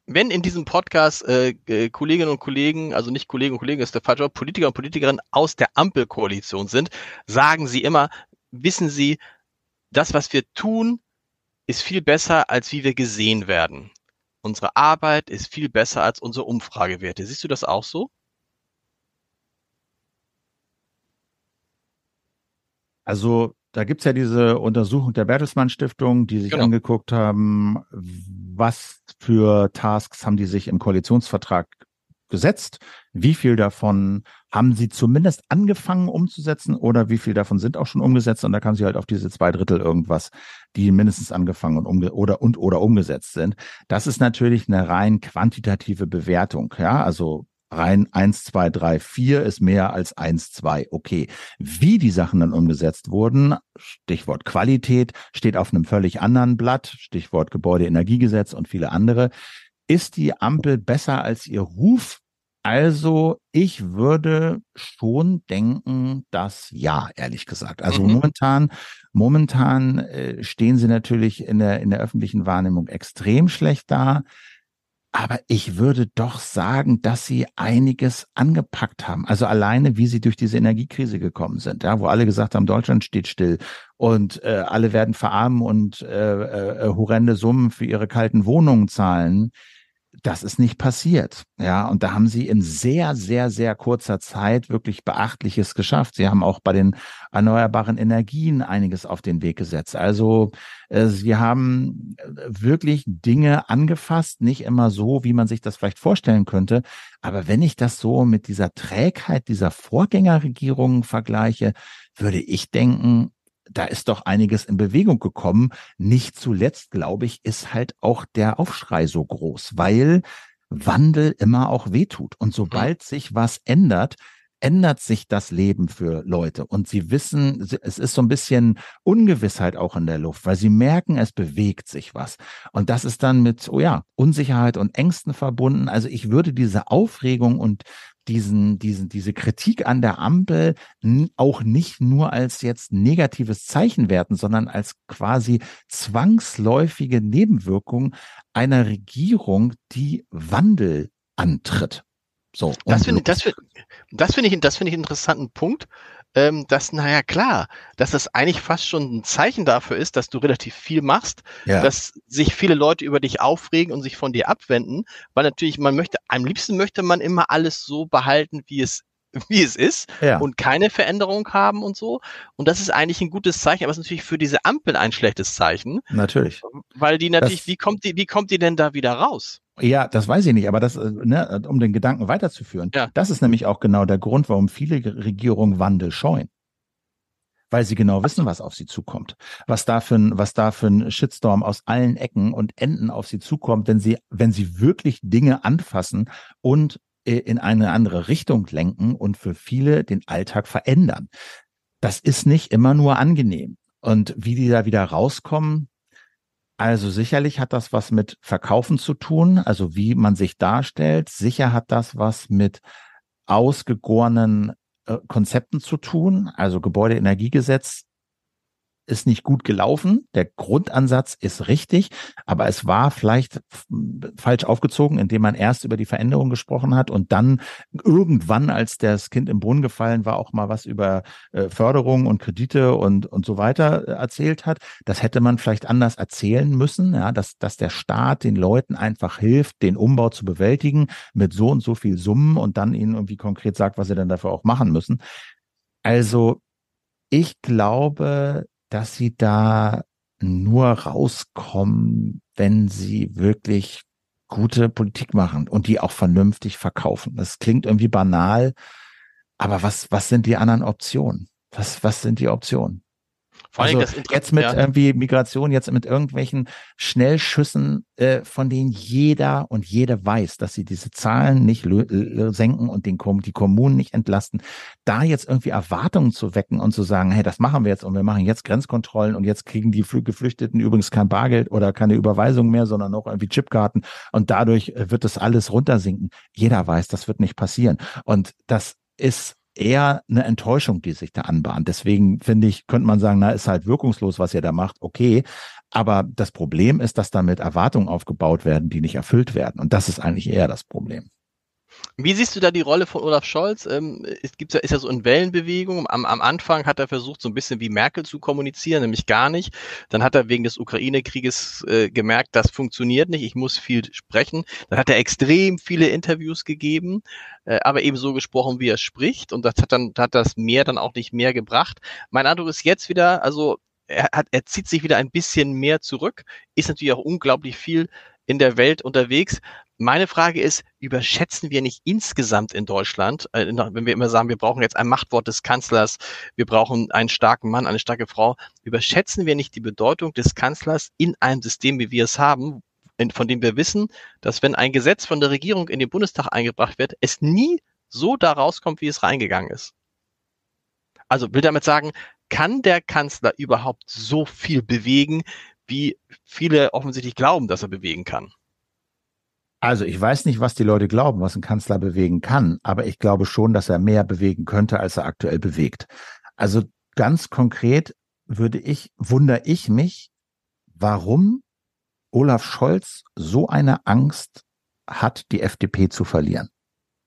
wenn in diesem Podcast äh, äh, Kolleginnen und Kollegen, also nicht Kollegen und Kollegen, ist der falsche Politiker und Politikerinnen aus der Ampelkoalition sind, sagen sie immer, wissen Sie, das, was wir tun, ist viel besser, als wie wir gesehen werden. Unsere Arbeit ist viel besser als unsere Umfragewerte. Siehst du das auch so? Also da gibt's ja diese Untersuchung der Bertelsmann Stiftung, die sich genau. angeguckt haben, was für Tasks haben die sich im Koalitionsvertrag gesetzt, wie viel davon haben sie zumindest angefangen umzusetzen oder wie viel davon sind auch schon umgesetzt und da kam sie halt auf diese zwei Drittel irgendwas, die mindestens angefangen und umge oder und oder umgesetzt sind. Das ist natürlich eine rein quantitative Bewertung, ja, also rein eins, zwei, drei, vier ist mehr als eins, zwei. Okay. Wie die Sachen dann umgesetzt wurden, Stichwort Qualität, steht auf einem völlig anderen Blatt, Stichwort Gebäudeenergiegesetz und viele andere. Ist die Ampel besser als ihr Ruf? Also ich würde schon denken, dass ja, ehrlich gesagt. Also mhm. momentan, momentan äh, stehen sie natürlich in der, in der öffentlichen Wahrnehmung extrem schlecht da. Aber ich würde doch sagen, dass sie einiges angepackt haben. Also alleine, wie sie durch diese Energiekrise gekommen sind, ja, wo alle gesagt haben, Deutschland steht still und äh, alle werden verarmen und äh, äh, horrende Summen für ihre kalten Wohnungen zahlen das ist nicht passiert. Ja, und da haben sie in sehr, sehr, sehr kurzer Zeit wirklich Beachtliches geschafft. Sie haben auch bei den erneuerbaren Energien einiges auf den Weg gesetzt. Also äh, sie haben äh, wirklich Dinge angefasst, nicht immer so, wie man sich das vielleicht vorstellen könnte. Aber wenn ich das so mit dieser Trägheit dieser Vorgängerregierungen vergleiche, würde ich denken, da ist doch einiges in Bewegung gekommen. Nicht zuletzt, glaube ich, ist halt auch der Aufschrei so groß, weil Wandel immer auch wehtut. Und sobald sich was ändert, ändert sich das Leben für Leute und sie wissen, es ist so ein bisschen Ungewissheit auch in der Luft, weil sie merken, es bewegt sich was. Und das ist dann mit, oh ja, Unsicherheit und Ängsten verbunden. Also ich würde diese Aufregung und diesen, diesen, diese Kritik an der Ampel auch nicht nur als jetzt negatives Zeichen werten, sondern als quasi zwangsläufige Nebenwirkung einer Regierung, die Wandel antritt. So. Das finde das find, das finde ich, das finde ich einen interessanten Punkt, ähm, dass, naja, klar, dass das eigentlich fast schon ein Zeichen dafür ist, dass du relativ viel machst, ja. dass sich viele Leute über dich aufregen und sich von dir abwenden, weil natürlich man möchte, am liebsten möchte man immer alles so behalten, wie es wie es ist ja. und keine Veränderung haben und so. Und das ist eigentlich ein gutes Zeichen, aber es ist natürlich für diese Ampel ein schlechtes Zeichen. Natürlich. Weil die natürlich, das, wie kommt die, wie kommt die denn da wieder raus? Ja, das weiß ich nicht, aber das, äh, ne, um den Gedanken weiterzuführen, ja. das ist nämlich auch genau der Grund, warum viele Regierungen Wandel scheuen. Weil sie genau wissen, was auf sie zukommt. Was da für ein, was da für ein Shitstorm aus allen Ecken und Enden auf sie zukommt, wenn sie, wenn sie wirklich Dinge anfassen und in eine andere Richtung lenken und für viele den Alltag verändern. Das ist nicht immer nur angenehm. Und wie die da wieder rauskommen, also sicherlich hat das was mit Verkaufen zu tun, also wie man sich darstellt. Sicher hat das was mit ausgegorenen äh, Konzepten zu tun. Also Gebäudeenergiegesetz ist nicht gut gelaufen. Der Grundansatz ist richtig, aber es war vielleicht falsch aufgezogen, indem man erst über die Veränderung gesprochen hat und dann irgendwann, als das Kind im Brunnen gefallen war, auch mal was über äh, Förderung und Kredite und, und so weiter äh, erzählt hat. Das hätte man vielleicht anders erzählen müssen, ja, dass, dass der Staat den Leuten einfach hilft, den Umbau zu bewältigen mit so und so viel Summen und dann ihnen irgendwie konkret sagt, was sie dann dafür auch machen müssen. Also ich glaube, dass sie da nur rauskommen, wenn sie wirklich gute Politik machen und die auch vernünftig verkaufen. Das klingt irgendwie banal, aber was, was sind die anderen Optionen? Was, was sind die Optionen? Vor allem also jetzt mit ja. irgendwie Migration, jetzt mit irgendwelchen Schnellschüssen, äh, von denen jeder und jede weiß, dass sie diese Zahlen nicht senken und den, die Kommunen nicht entlasten, da jetzt irgendwie Erwartungen zu wecken und zu sagen, hey, das machen wir jetzt und wir machen jetzt Grenzkontrollen und jetzt kriegen die Geflüchteten übrigens kein Bargeld oder keine Überweisung mehr, sondern auch irgendwie Chipkarten und dadurch äh, wird das alles runtersinken. Jeder weiß, das wird nicht passieren. Und das ist eher eine Enttäuschung, die sich da anbahnt. Deswegen finde ich, könnte man sagen, na, ist halt wirkungslos, was ihr da macht, okay. Aber das Problem ist, dass damit Erwartungen aufgebaut werden, die nicht erfüllt werden. Und das ist eigentlich eher das Problem. Wie siehst du da die Rolle von Olaf Scholz? Ähm, es gibt ja, ist ja so in Wellenbewegung. Am, am Anfang hat er versucht, so ein bisschen wie Merkel zu kommunizieren, nämlich gar nicht. Dann hat er wegen des Ukraine-Krieges äh, gemerkt, das funktioniert nicht, ich muss viel sprechen. Dann hat er extrem viele Interviews gegeben, äh, aber eben so gesprochen, wie er spricht. Und das hat dann, hat das mehr dann auch nicht mehr gebracht. Mein Eindruck ist jetzt wieder, also er, hat, er zieht sich wieder ein bisschen mehr zurück, ist natürlich auch unglaublich viel in der Welt unterwegs. Meine Frage ist, überschätzen wir nicht insgesamt in Deutschland, äh, wenn wir immer sagen, wir brauchen jetzt ein Machtwort des Kanzlers, wir brauchen einen starken Mann, eine starke Frau, überschätzen wir nicht die Bedeutung des Kanzlers in einem System, wie wir es haben, von dem wir wissen, dass wenn ein Gesetz von der Regierung in den Bundestag eingebracht wird, es nie so da rauskommt, wie es reingegangen ist. Also will damit sagen, kann der Kanzler überhaupt so viel bewegen, wie viele offensichtlich glauben, dass er bewegen kann? Also ich weiß nicht, was die Leute glauben, was ein Kanzler bewegen kann, aber ich glaube schon, dass er mehr bewegen könnte, als er aktuell bewegt. Also ganz konkret würde ich, wundere ich mich, warum Olaf Scholz so eine Angst hat, die FDP zu verlieren.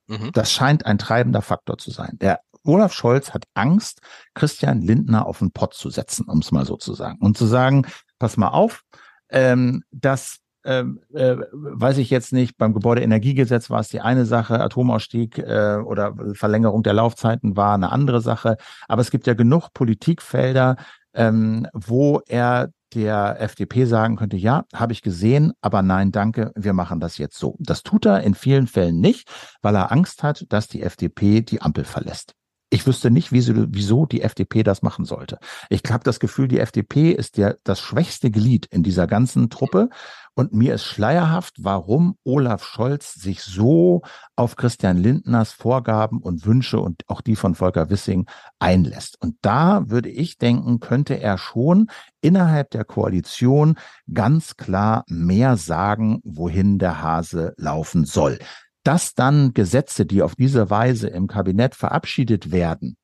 Mhm. Das scheint ein treibender Faktor zu sein. Der Olaf Scholz hat Angst, Christian Lindner auf den Pott zu setzen, um es mal so zu sagen. Und zu sagen, pass mal auf, ähm, das ähm, äh, weiß ich jetzt nicht, beim Gebäudeenergiegesetz war es die eine Sache, Atomausstieg äh, oder Verlängerung der Laufzeiten war eine andere Sache. Aber es gibt ja genug Politikfelder, ähm, wo er der FDP sagen könnte, ja, habe ich gesehen, aber nein, danke, wir machen das jetzt so. Das tut er in vielen Fällen nicht, weil er Angst hat, dass die FDP die Ampel verlässt ich wüsste nicht, wieso, die FDP das machen sollte. Ich habe das Gefühl, die FDP ist ja das schwächste Glied in dieser ganzen Truppe. Und mir ist schleierhaft, warum Olaf Scholz sich so auf Christian Lindners Vorgaben und Wünsche und auch die von Volker Wissing einlässt. Und da würde ich denken, könnte er schon innerhalb der Koalition ganz klar mehr sagen, wohin der Hase laufen soll dass dann Gesetze, die auf diese Weise im Kabinett verabschiedet werden,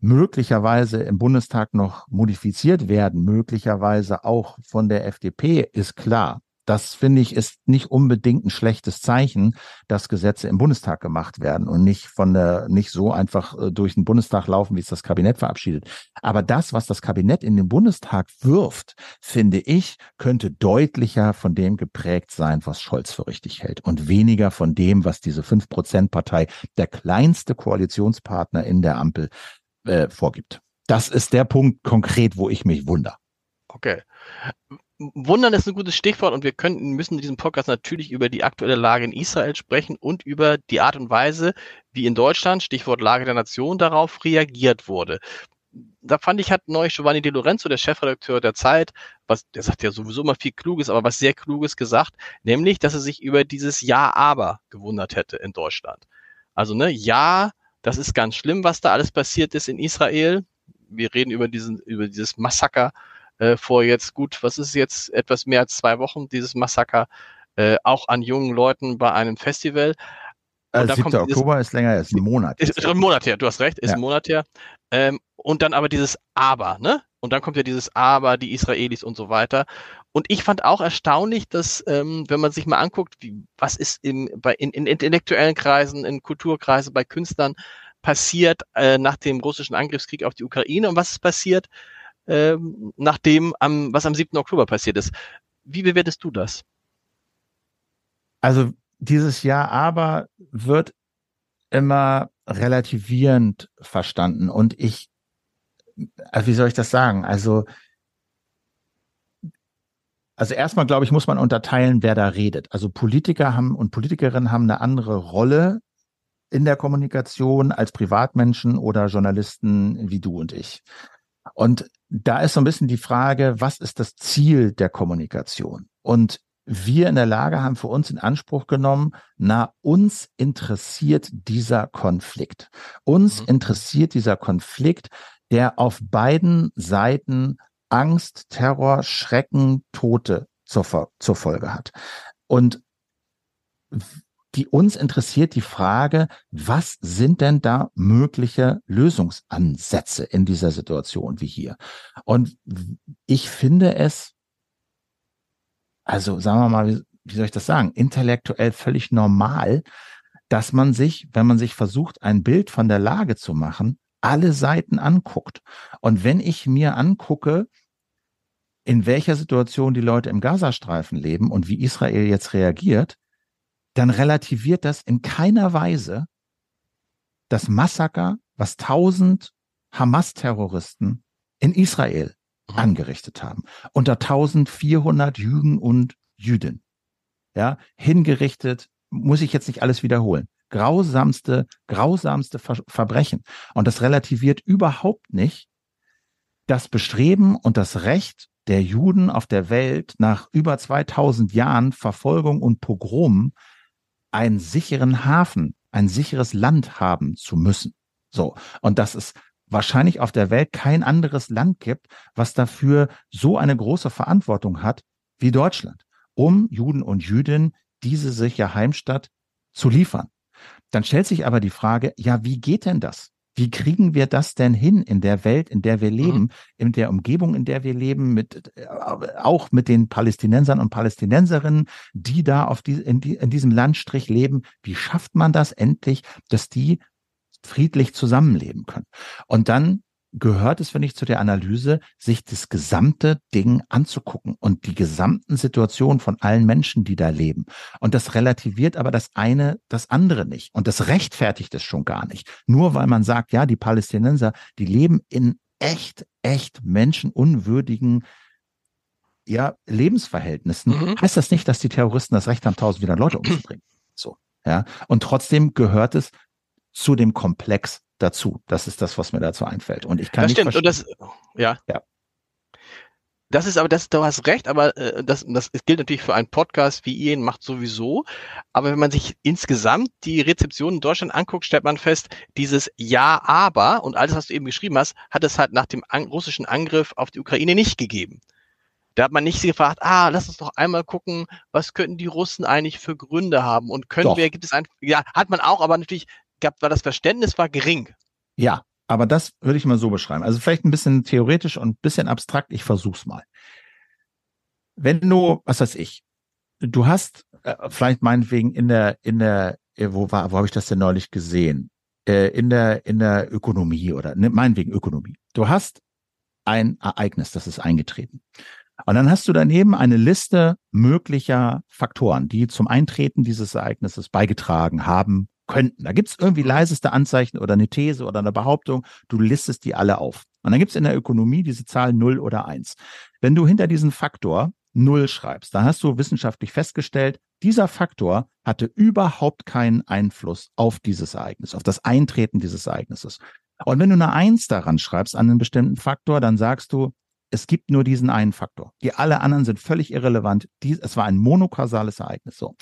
möglicherweise im Bundestag noch modifiziert werden, möglicherweise auch von der FDP, ist klar. Das finde ich ist nicht unbedingt ein schlechtes Zeichen, dass Gesetze im Bundestag gemacht werden und nicht von der, nicht so einfach äh, durch den Bundestag laufen, wie es das Kabinett verabschiedet. Aber das, was das Kabinett in den Bundestag wirft, finde ich, könnte deutlicher von dem geprägt sein, was Scholz für richtig hält und weniger von dem, was diese 5-Prozent-Partei, der kleinste Koalitionspartner in der Ampel, äh, vorgibt. Das ist der Punkt konkret, wo ich mich wundere. Okay. Wundern ist ein gutes Stichwort und wir können, müssen in diesem Podcast natürlich über die aktuelle Lage in Israel sprechen und über die Art und Weise, wie in Deutschland, Stichwort Lage der Nation, darauf reagiert wurde. Da fand ich, hat neulich Giovanni De Lorenzo, der Chefredakteur der Zeit, was, der sagt ja sowieso immer viel Kluges, aber was sehr Kluges gesagt, nämlich, dass er sich über dieses Ja-Aber gewundert hätte in Deutschland. Also, ne, ja, das ist ganz schlimm, was da alles passiert ist in Israel. Wir reden über diesen, über dieses Massaker äh, vor jetzt gut, was ist jetzt etwas mehr als zwei Wochen, dieses Massaker, äh, auch an jungen Leuten bei einem Festival. Also 7. Oktober ist länger, ist ein Monat. Ist, ist ein Monat her, du hast recht, ist ja. ein Monat her. Ähm, und dann aber dieses Aber, ne? Und dann kommt ja dieses Aber, die Israelis und so weiter. Und ich fand auch erstaunlich, dass, ähm, wenn man sich mal anguckt, wie, was ist im, bei, in, in intellektuellen Kreisen, in Kulturkreisen, bei Künstlern passiert äh, nach dem russischen Angriffskrieg auf die Ukraine und was ist passiert ähm, nach dem, am, was am 7. Oktober passiert ist. Wie bewertest du das? Also dieses Jahr aber wird immer relativierend verstanden und ich, also wie soll ich das sagen? Also Also erstmal, glaube ich, muss man unterteilen, wer da redet. Also Politiker haben und Politikerinnen haben eine andere Rolle in der Kommunikation als Privatmenschen oder Journalisten wie du und ich. Und da ist so ein bisschen die Frage, was ist das Ziel der Kommunikation? Und wir in der Lage haben für uns in Anspruch genommen, na, uns interessiert dieser Konflikt. Uns mhm. interessiert dieser Konflikt, der auf beiden Seiten Angst, Terror, Schrecken, Tote zur, zur Folge hat. Und die uns interessiert die Frage, was sind denn da mögliche Lösungsansätze in dieser Situation wie hier? Und ich finde es, also sagen wir mal, wie, soll ich das sagen, intellektuell völlig normal, dass man sich, wenn man sich versucht, ein Bild von der Lage zu machen, alle Seiten anguckt. Und wenn ich mir angucke, in welcher Situation die Leute im Gazastreifen leben und wie Israel jetzt reagiert, dann relativiert das in keiner Weise das Massaker, was tausend Hamas-Terroristen in Israel mhm. angerichtet haben. Unter 1400 Jüden und Jüdinnen. Ja, hingerichtet, muss ich jetzt nicht alles wiederholen. Grausamste, grausamste Ver Verbrechen. Und das relativiert überhaupt nicht das Bestreben und das Recht der Juden auf der Welt nach über 2000 Jahren Verfolgung und Pogrom einen sicheren Hafen, ein sicheres Land haben zu müssen. So. Und dass es wahrscheinlich auf der Welt kein anderes Land gibt, was dafür so eine große Verantwortung hat wie Deutschland, um Juden und Jüdinnen diese sichere Heimstatt zu liefern. Dann stellt sich aber die Frage, ja, wie geht denn das? Wie kriegen wir das denn hin in der Welt, in der wir mhm. leben, mhm. in der Umgebung, in der wir leben, mit, äh, auch mit den Palästinensern und Palästinenserinnen, die da auf die, in, die, in diesem Landstrich leben? Wie schafft man das endlich, dass die friedlich zusammenleben können? Und dann gehört es, finde ich, zu der Analyse, sich das gesamte Ding anzugucken und die gesamten Situationen von allen Menschen, die da leben. Und das relativiert aber das eine, das andere nicht. Und das rechtfertigt es schon gar nicht. Nur weil man sagt, ja, die Palästinenser, die leben in echt, echt menschenunwürdigen ja, Lebensverhältnissen, mhm. heißt das nicht, dass die Terroristen das Recht haben, tausend wieder Leute umzubringen. So, ja. Und trotzdem gehört es zu dem Komplex dazu. Das ist das, was mir dazu einfällt. Und ich kann das nicht stimmt. Und das, ja. ja. Das ist aber, das, du hast recht, aber äh, das, das gilt natürlich für einen Podcast wie ihr ihn macht sowieso. Aber wenn man sich insgesamt die Rezeption in Deutschland anguckt, stellt man fest, dieses Ja, aber und alles, was du eben geschrieben hast, hat es halt nach dem an, russischen Angriff auf die Ukraine nicht gegeben. Da hat man nicht gefragt, ah, lass uns doch einmal gucken, was könnten die Russen eigentlich für Gründe haben und können doch. wir, gibt es ein, ja, hat man auch, aber natürlich gab, war das Verständnis war gering. Ja, aber das würde ich mal so beschreiben. Also vielleicht ein bisschen theoretisch und ein bisschen abstrakt. Ich versuch's mal. Wenn du, was weiß ich, du hast äh, vielleicht meinetwegen in der, in der, äh, wo war, wo habe ich das denn neulich gesehen? Äh, in der, in der Ökonomie oder ne, meinetwegen Ökonomie. Du hast ein Ereignis, das ist eingetreten. Und dann hast du daneben eine Liste möglicher Faktoren, die zum Eintreten dieses Ereignisses beigetragen haben könnten. Da gibt es irgendwie leiseste Anzeichen oder eine These oder eine Behauptung. Du listest die alle auf. Und dann gibt es in der Ökonomie diese Zahl 0 oder 1. Wenn du hinter diesen Faktor 0 schreibst, dann hast du wissenschaftlich festgestellt, dieser Faktor hatte überhaupt keinen Einfluss auf dieses Ereignis, auf das Eintreten dieses Ereignisses. Und wenn du eine 1 daran schreibst an einen bestimmten Faktor, dann sagst du, es gibt nur diesen einen Faktor. Die alle anderen sind völlig irrelevant. Dies, es war ein monokausales Ereignis. So.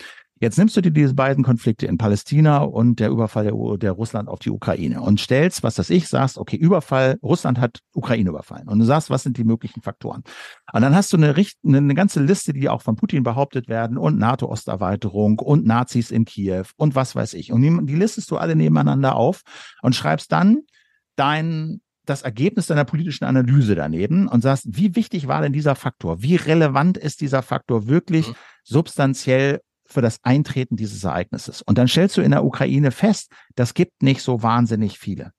Jetzt nimmst du dir diese beiden Konflikte in Palästina und der Überfall der, der, Russland auf die Ukraine und stellst, was das ich, sagst, okay, Überfall, Russland hat Ukraine überfallen. Und du sagst, was sind die möglichen Faktoren? Und dann hast du eine, eine ganze Liste, die auch von Putin behauptet werden und NATO-Osterweiterung und Nazis in Kiew und was weiß ich. Und die, die listest du alle nebeneinander auf und schreibst dann dein, das Ergebnis deiner politischen Analyse daneben und sagst, wie wichtig war denn dieser Faktor? Wie relevant ist dieser Faktor wirklich mhm. substanziell für das Eintreten dieses Ereignisses. Und dann stellst du in der Ukraine fest, das gibt nicht so wahnsinnig viele,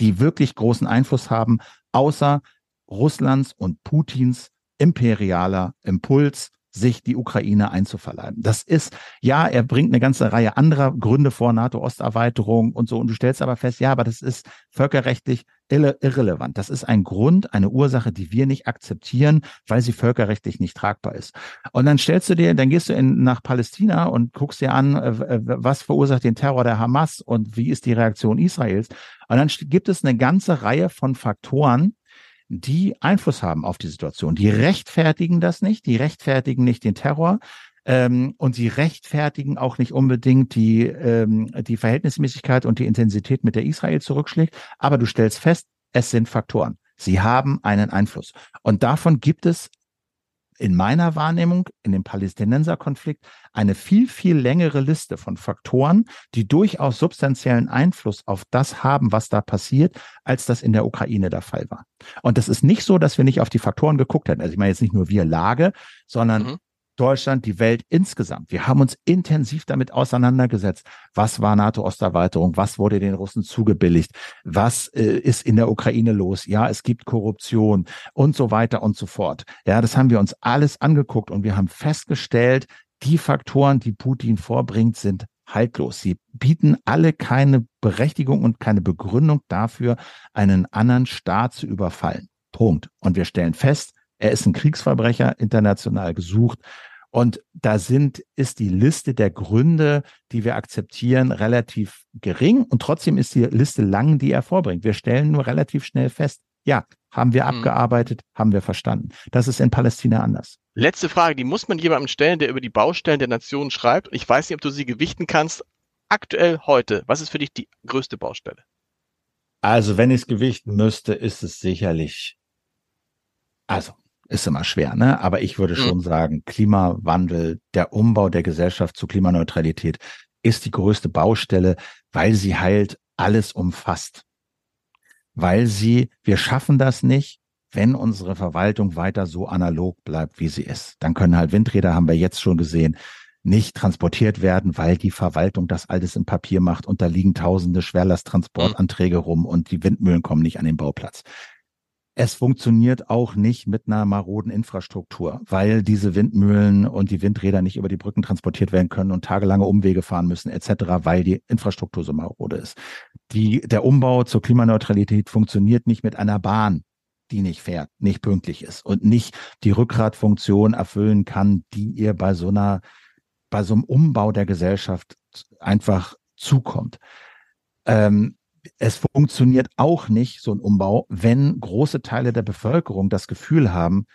die wirklich großen Einfluss haben, außer Russlands und Putins imperialer Impuls, sich die Ukraine einzuverleiben. Das ist, ja, er bringt eine ganze Reihe anderer Gründe vor, NATO-Osterweiterung und so, und du stellst aber fest, ja, aber das ist völkerrechtlich irre irrelevant. Das ist ein Grund, eine Ursache, die wir nicht akzeptieren, weil sie völkerrechtlich nicht tragbar ist. Und dann stellst du dir, dann gehst du in, nach Palästina und guckst dir an, äh, was verursacht den Terror der Hamas und wie ist die Reaktion Israels. Und dann gibt es eine ganze Reihe von Faktoren, die Einfluss haben auf die Situation. Die rechtfertigen das nicht, die rechtfertigen nicht den Terror, ähm, und sie rechtfertigen auch nicht unbedingt die, ähm, die Verhältnismäßigkeit und die Intensität, mit der Israel zurückschlägt. Aber du stellst fest, es sind Faktoren. Sie haben einen Einfluss. Und davon gibt es in meiner Wahrnehmung in dem Palästinenserkonflikt eine viel, viel längere Liste von Faktoren, die durchaus substanziellen Einfluss auf das haben, was da passiert, als das in der Ukraine der Fall war. Und das ist nicht so, dass wir nicht auf die Faktoren geguckt hätten. Also ich meine jetzt nicht nur wir Lage, sondern mhm. Deutschland, die Welt insgesamt. Wir haben uns intensiv damit auseinandergesetzt. Was war NATO-Osterweiterung? Was wurde den Russen zugebilligt? Was äh, ist in der Ukraine los? Ja, es gibt Korruption und so weiter und so fort. Ja, das haben wir uns alles angeguckt und wir haben festgestellt, die Faktoren, die Putin vorbringt, sind haltlos. Sie bieten alle keine Berechtigung und keine Begründung dafür, einen anderen Staat zu überfallen. Punkt. Und wir stellen fest, er ist ein Kriegsverbrecher, international gesucht. Und da sind, ist die Liste der Gründe, die wir akzeptieren, relativ gering. Und trotzdem ist die Liste lang, die er vorbringt. Wir stellen nur relativ schnell fest, ja, haben wir mhm. abgearbeitet, haben wir verstanden. Das ist in Palästina anders. Letzte Frage, die muss man jemandem stellen, der über die Baustellen der Nation schreibt. Ich weiß nicht, ob du sie gewichten kannst. Aktuell heute, was ist für dich die größte Baustelle? Also, wenn ich es gewichten müsste, ist es sicherlich, also ist immer schwer, ne? Aber ich würde mhm. schon sagen, Klimawandel, der Umbau der Gesellschaft zu Klimaneutralität ist die größte Baustelle, weil sie halt alles umfasst. Weil sie, wir schaffen das nicht, wenn unsere Verwaltung weiter so analog bleibt, wie sie ist. Dann können halt Windräder, haben wir jetzt schon gesehen, nicht transportiert werden, weil die Verwaltung das alles im Papier macht und da liegen tausende Schwerlasttransportanträge rum und die Windmühlen kommen nicht an den Bauplatz. Es funktioniert auch nicht mit einer maroden Infrastruktur, weil diese Windmühlen und die Windräder nicht über die Brücken transportiert werden können und tagelange Umwege fahren müssen etc., weil die Infrastruktur so marode ist. Die, der Umbau zur Klimaneutralität funktioniert nicht mit einer Bahn, die nicht fährt, nicht pünktlich ist und nicht die Rückgratfunktion erfüllen kann, die ihr bei so einer, bei so einem Umbau der Gesellschaft einfach zukommt. Ähm, es funktioniert auch nicht, so ein Umbau, wenn große Teile der Bevölkerung das Gefühl haben,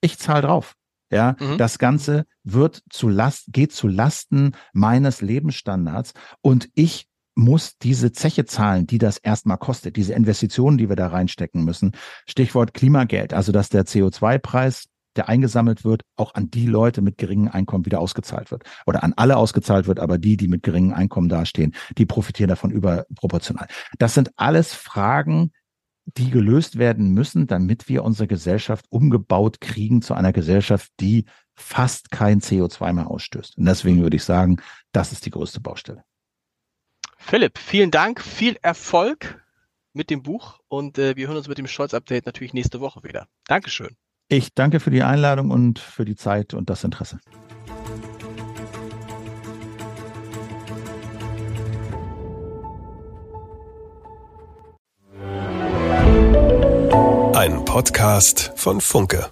ich zahle drauf. Ja, mhm. das Ganze wird zu Last, geht zu Lasten meines Lebensstandards und ich muss diese Zeche zahlen, die das erstmal kostet, diese Investitionen, die wir da reinstecken müssen. Stichwort Klimageld, also dass der CO2-Preis der eingesammelt wird, auch an die Leute mit geringem Einkommen wieder ausgezahlt wird. Oder an alle ausgezahlt wird, aber die, die mit geringem Einkommen dastehen, die profitieren davon überproportional. Das sind alles Fragen, die gelöst werden müssen, damit wir unsere Gesellschaft umgebaut kriegen zu einer Gesellschaft, die fast kein CO2 mehr ausstößt. Und deswegen würde ich sagen, das ist die größte Baustelle. Philipp, vielen Dank, viel Erfolg mit dem Buch und äh, wir hören uns mit dem Scholz-Update natürlich nächste Woche wieder. Dankeschön. Ich danke für die Einladung und für die Zeit und das Interesse. Ein Podcast von Funke.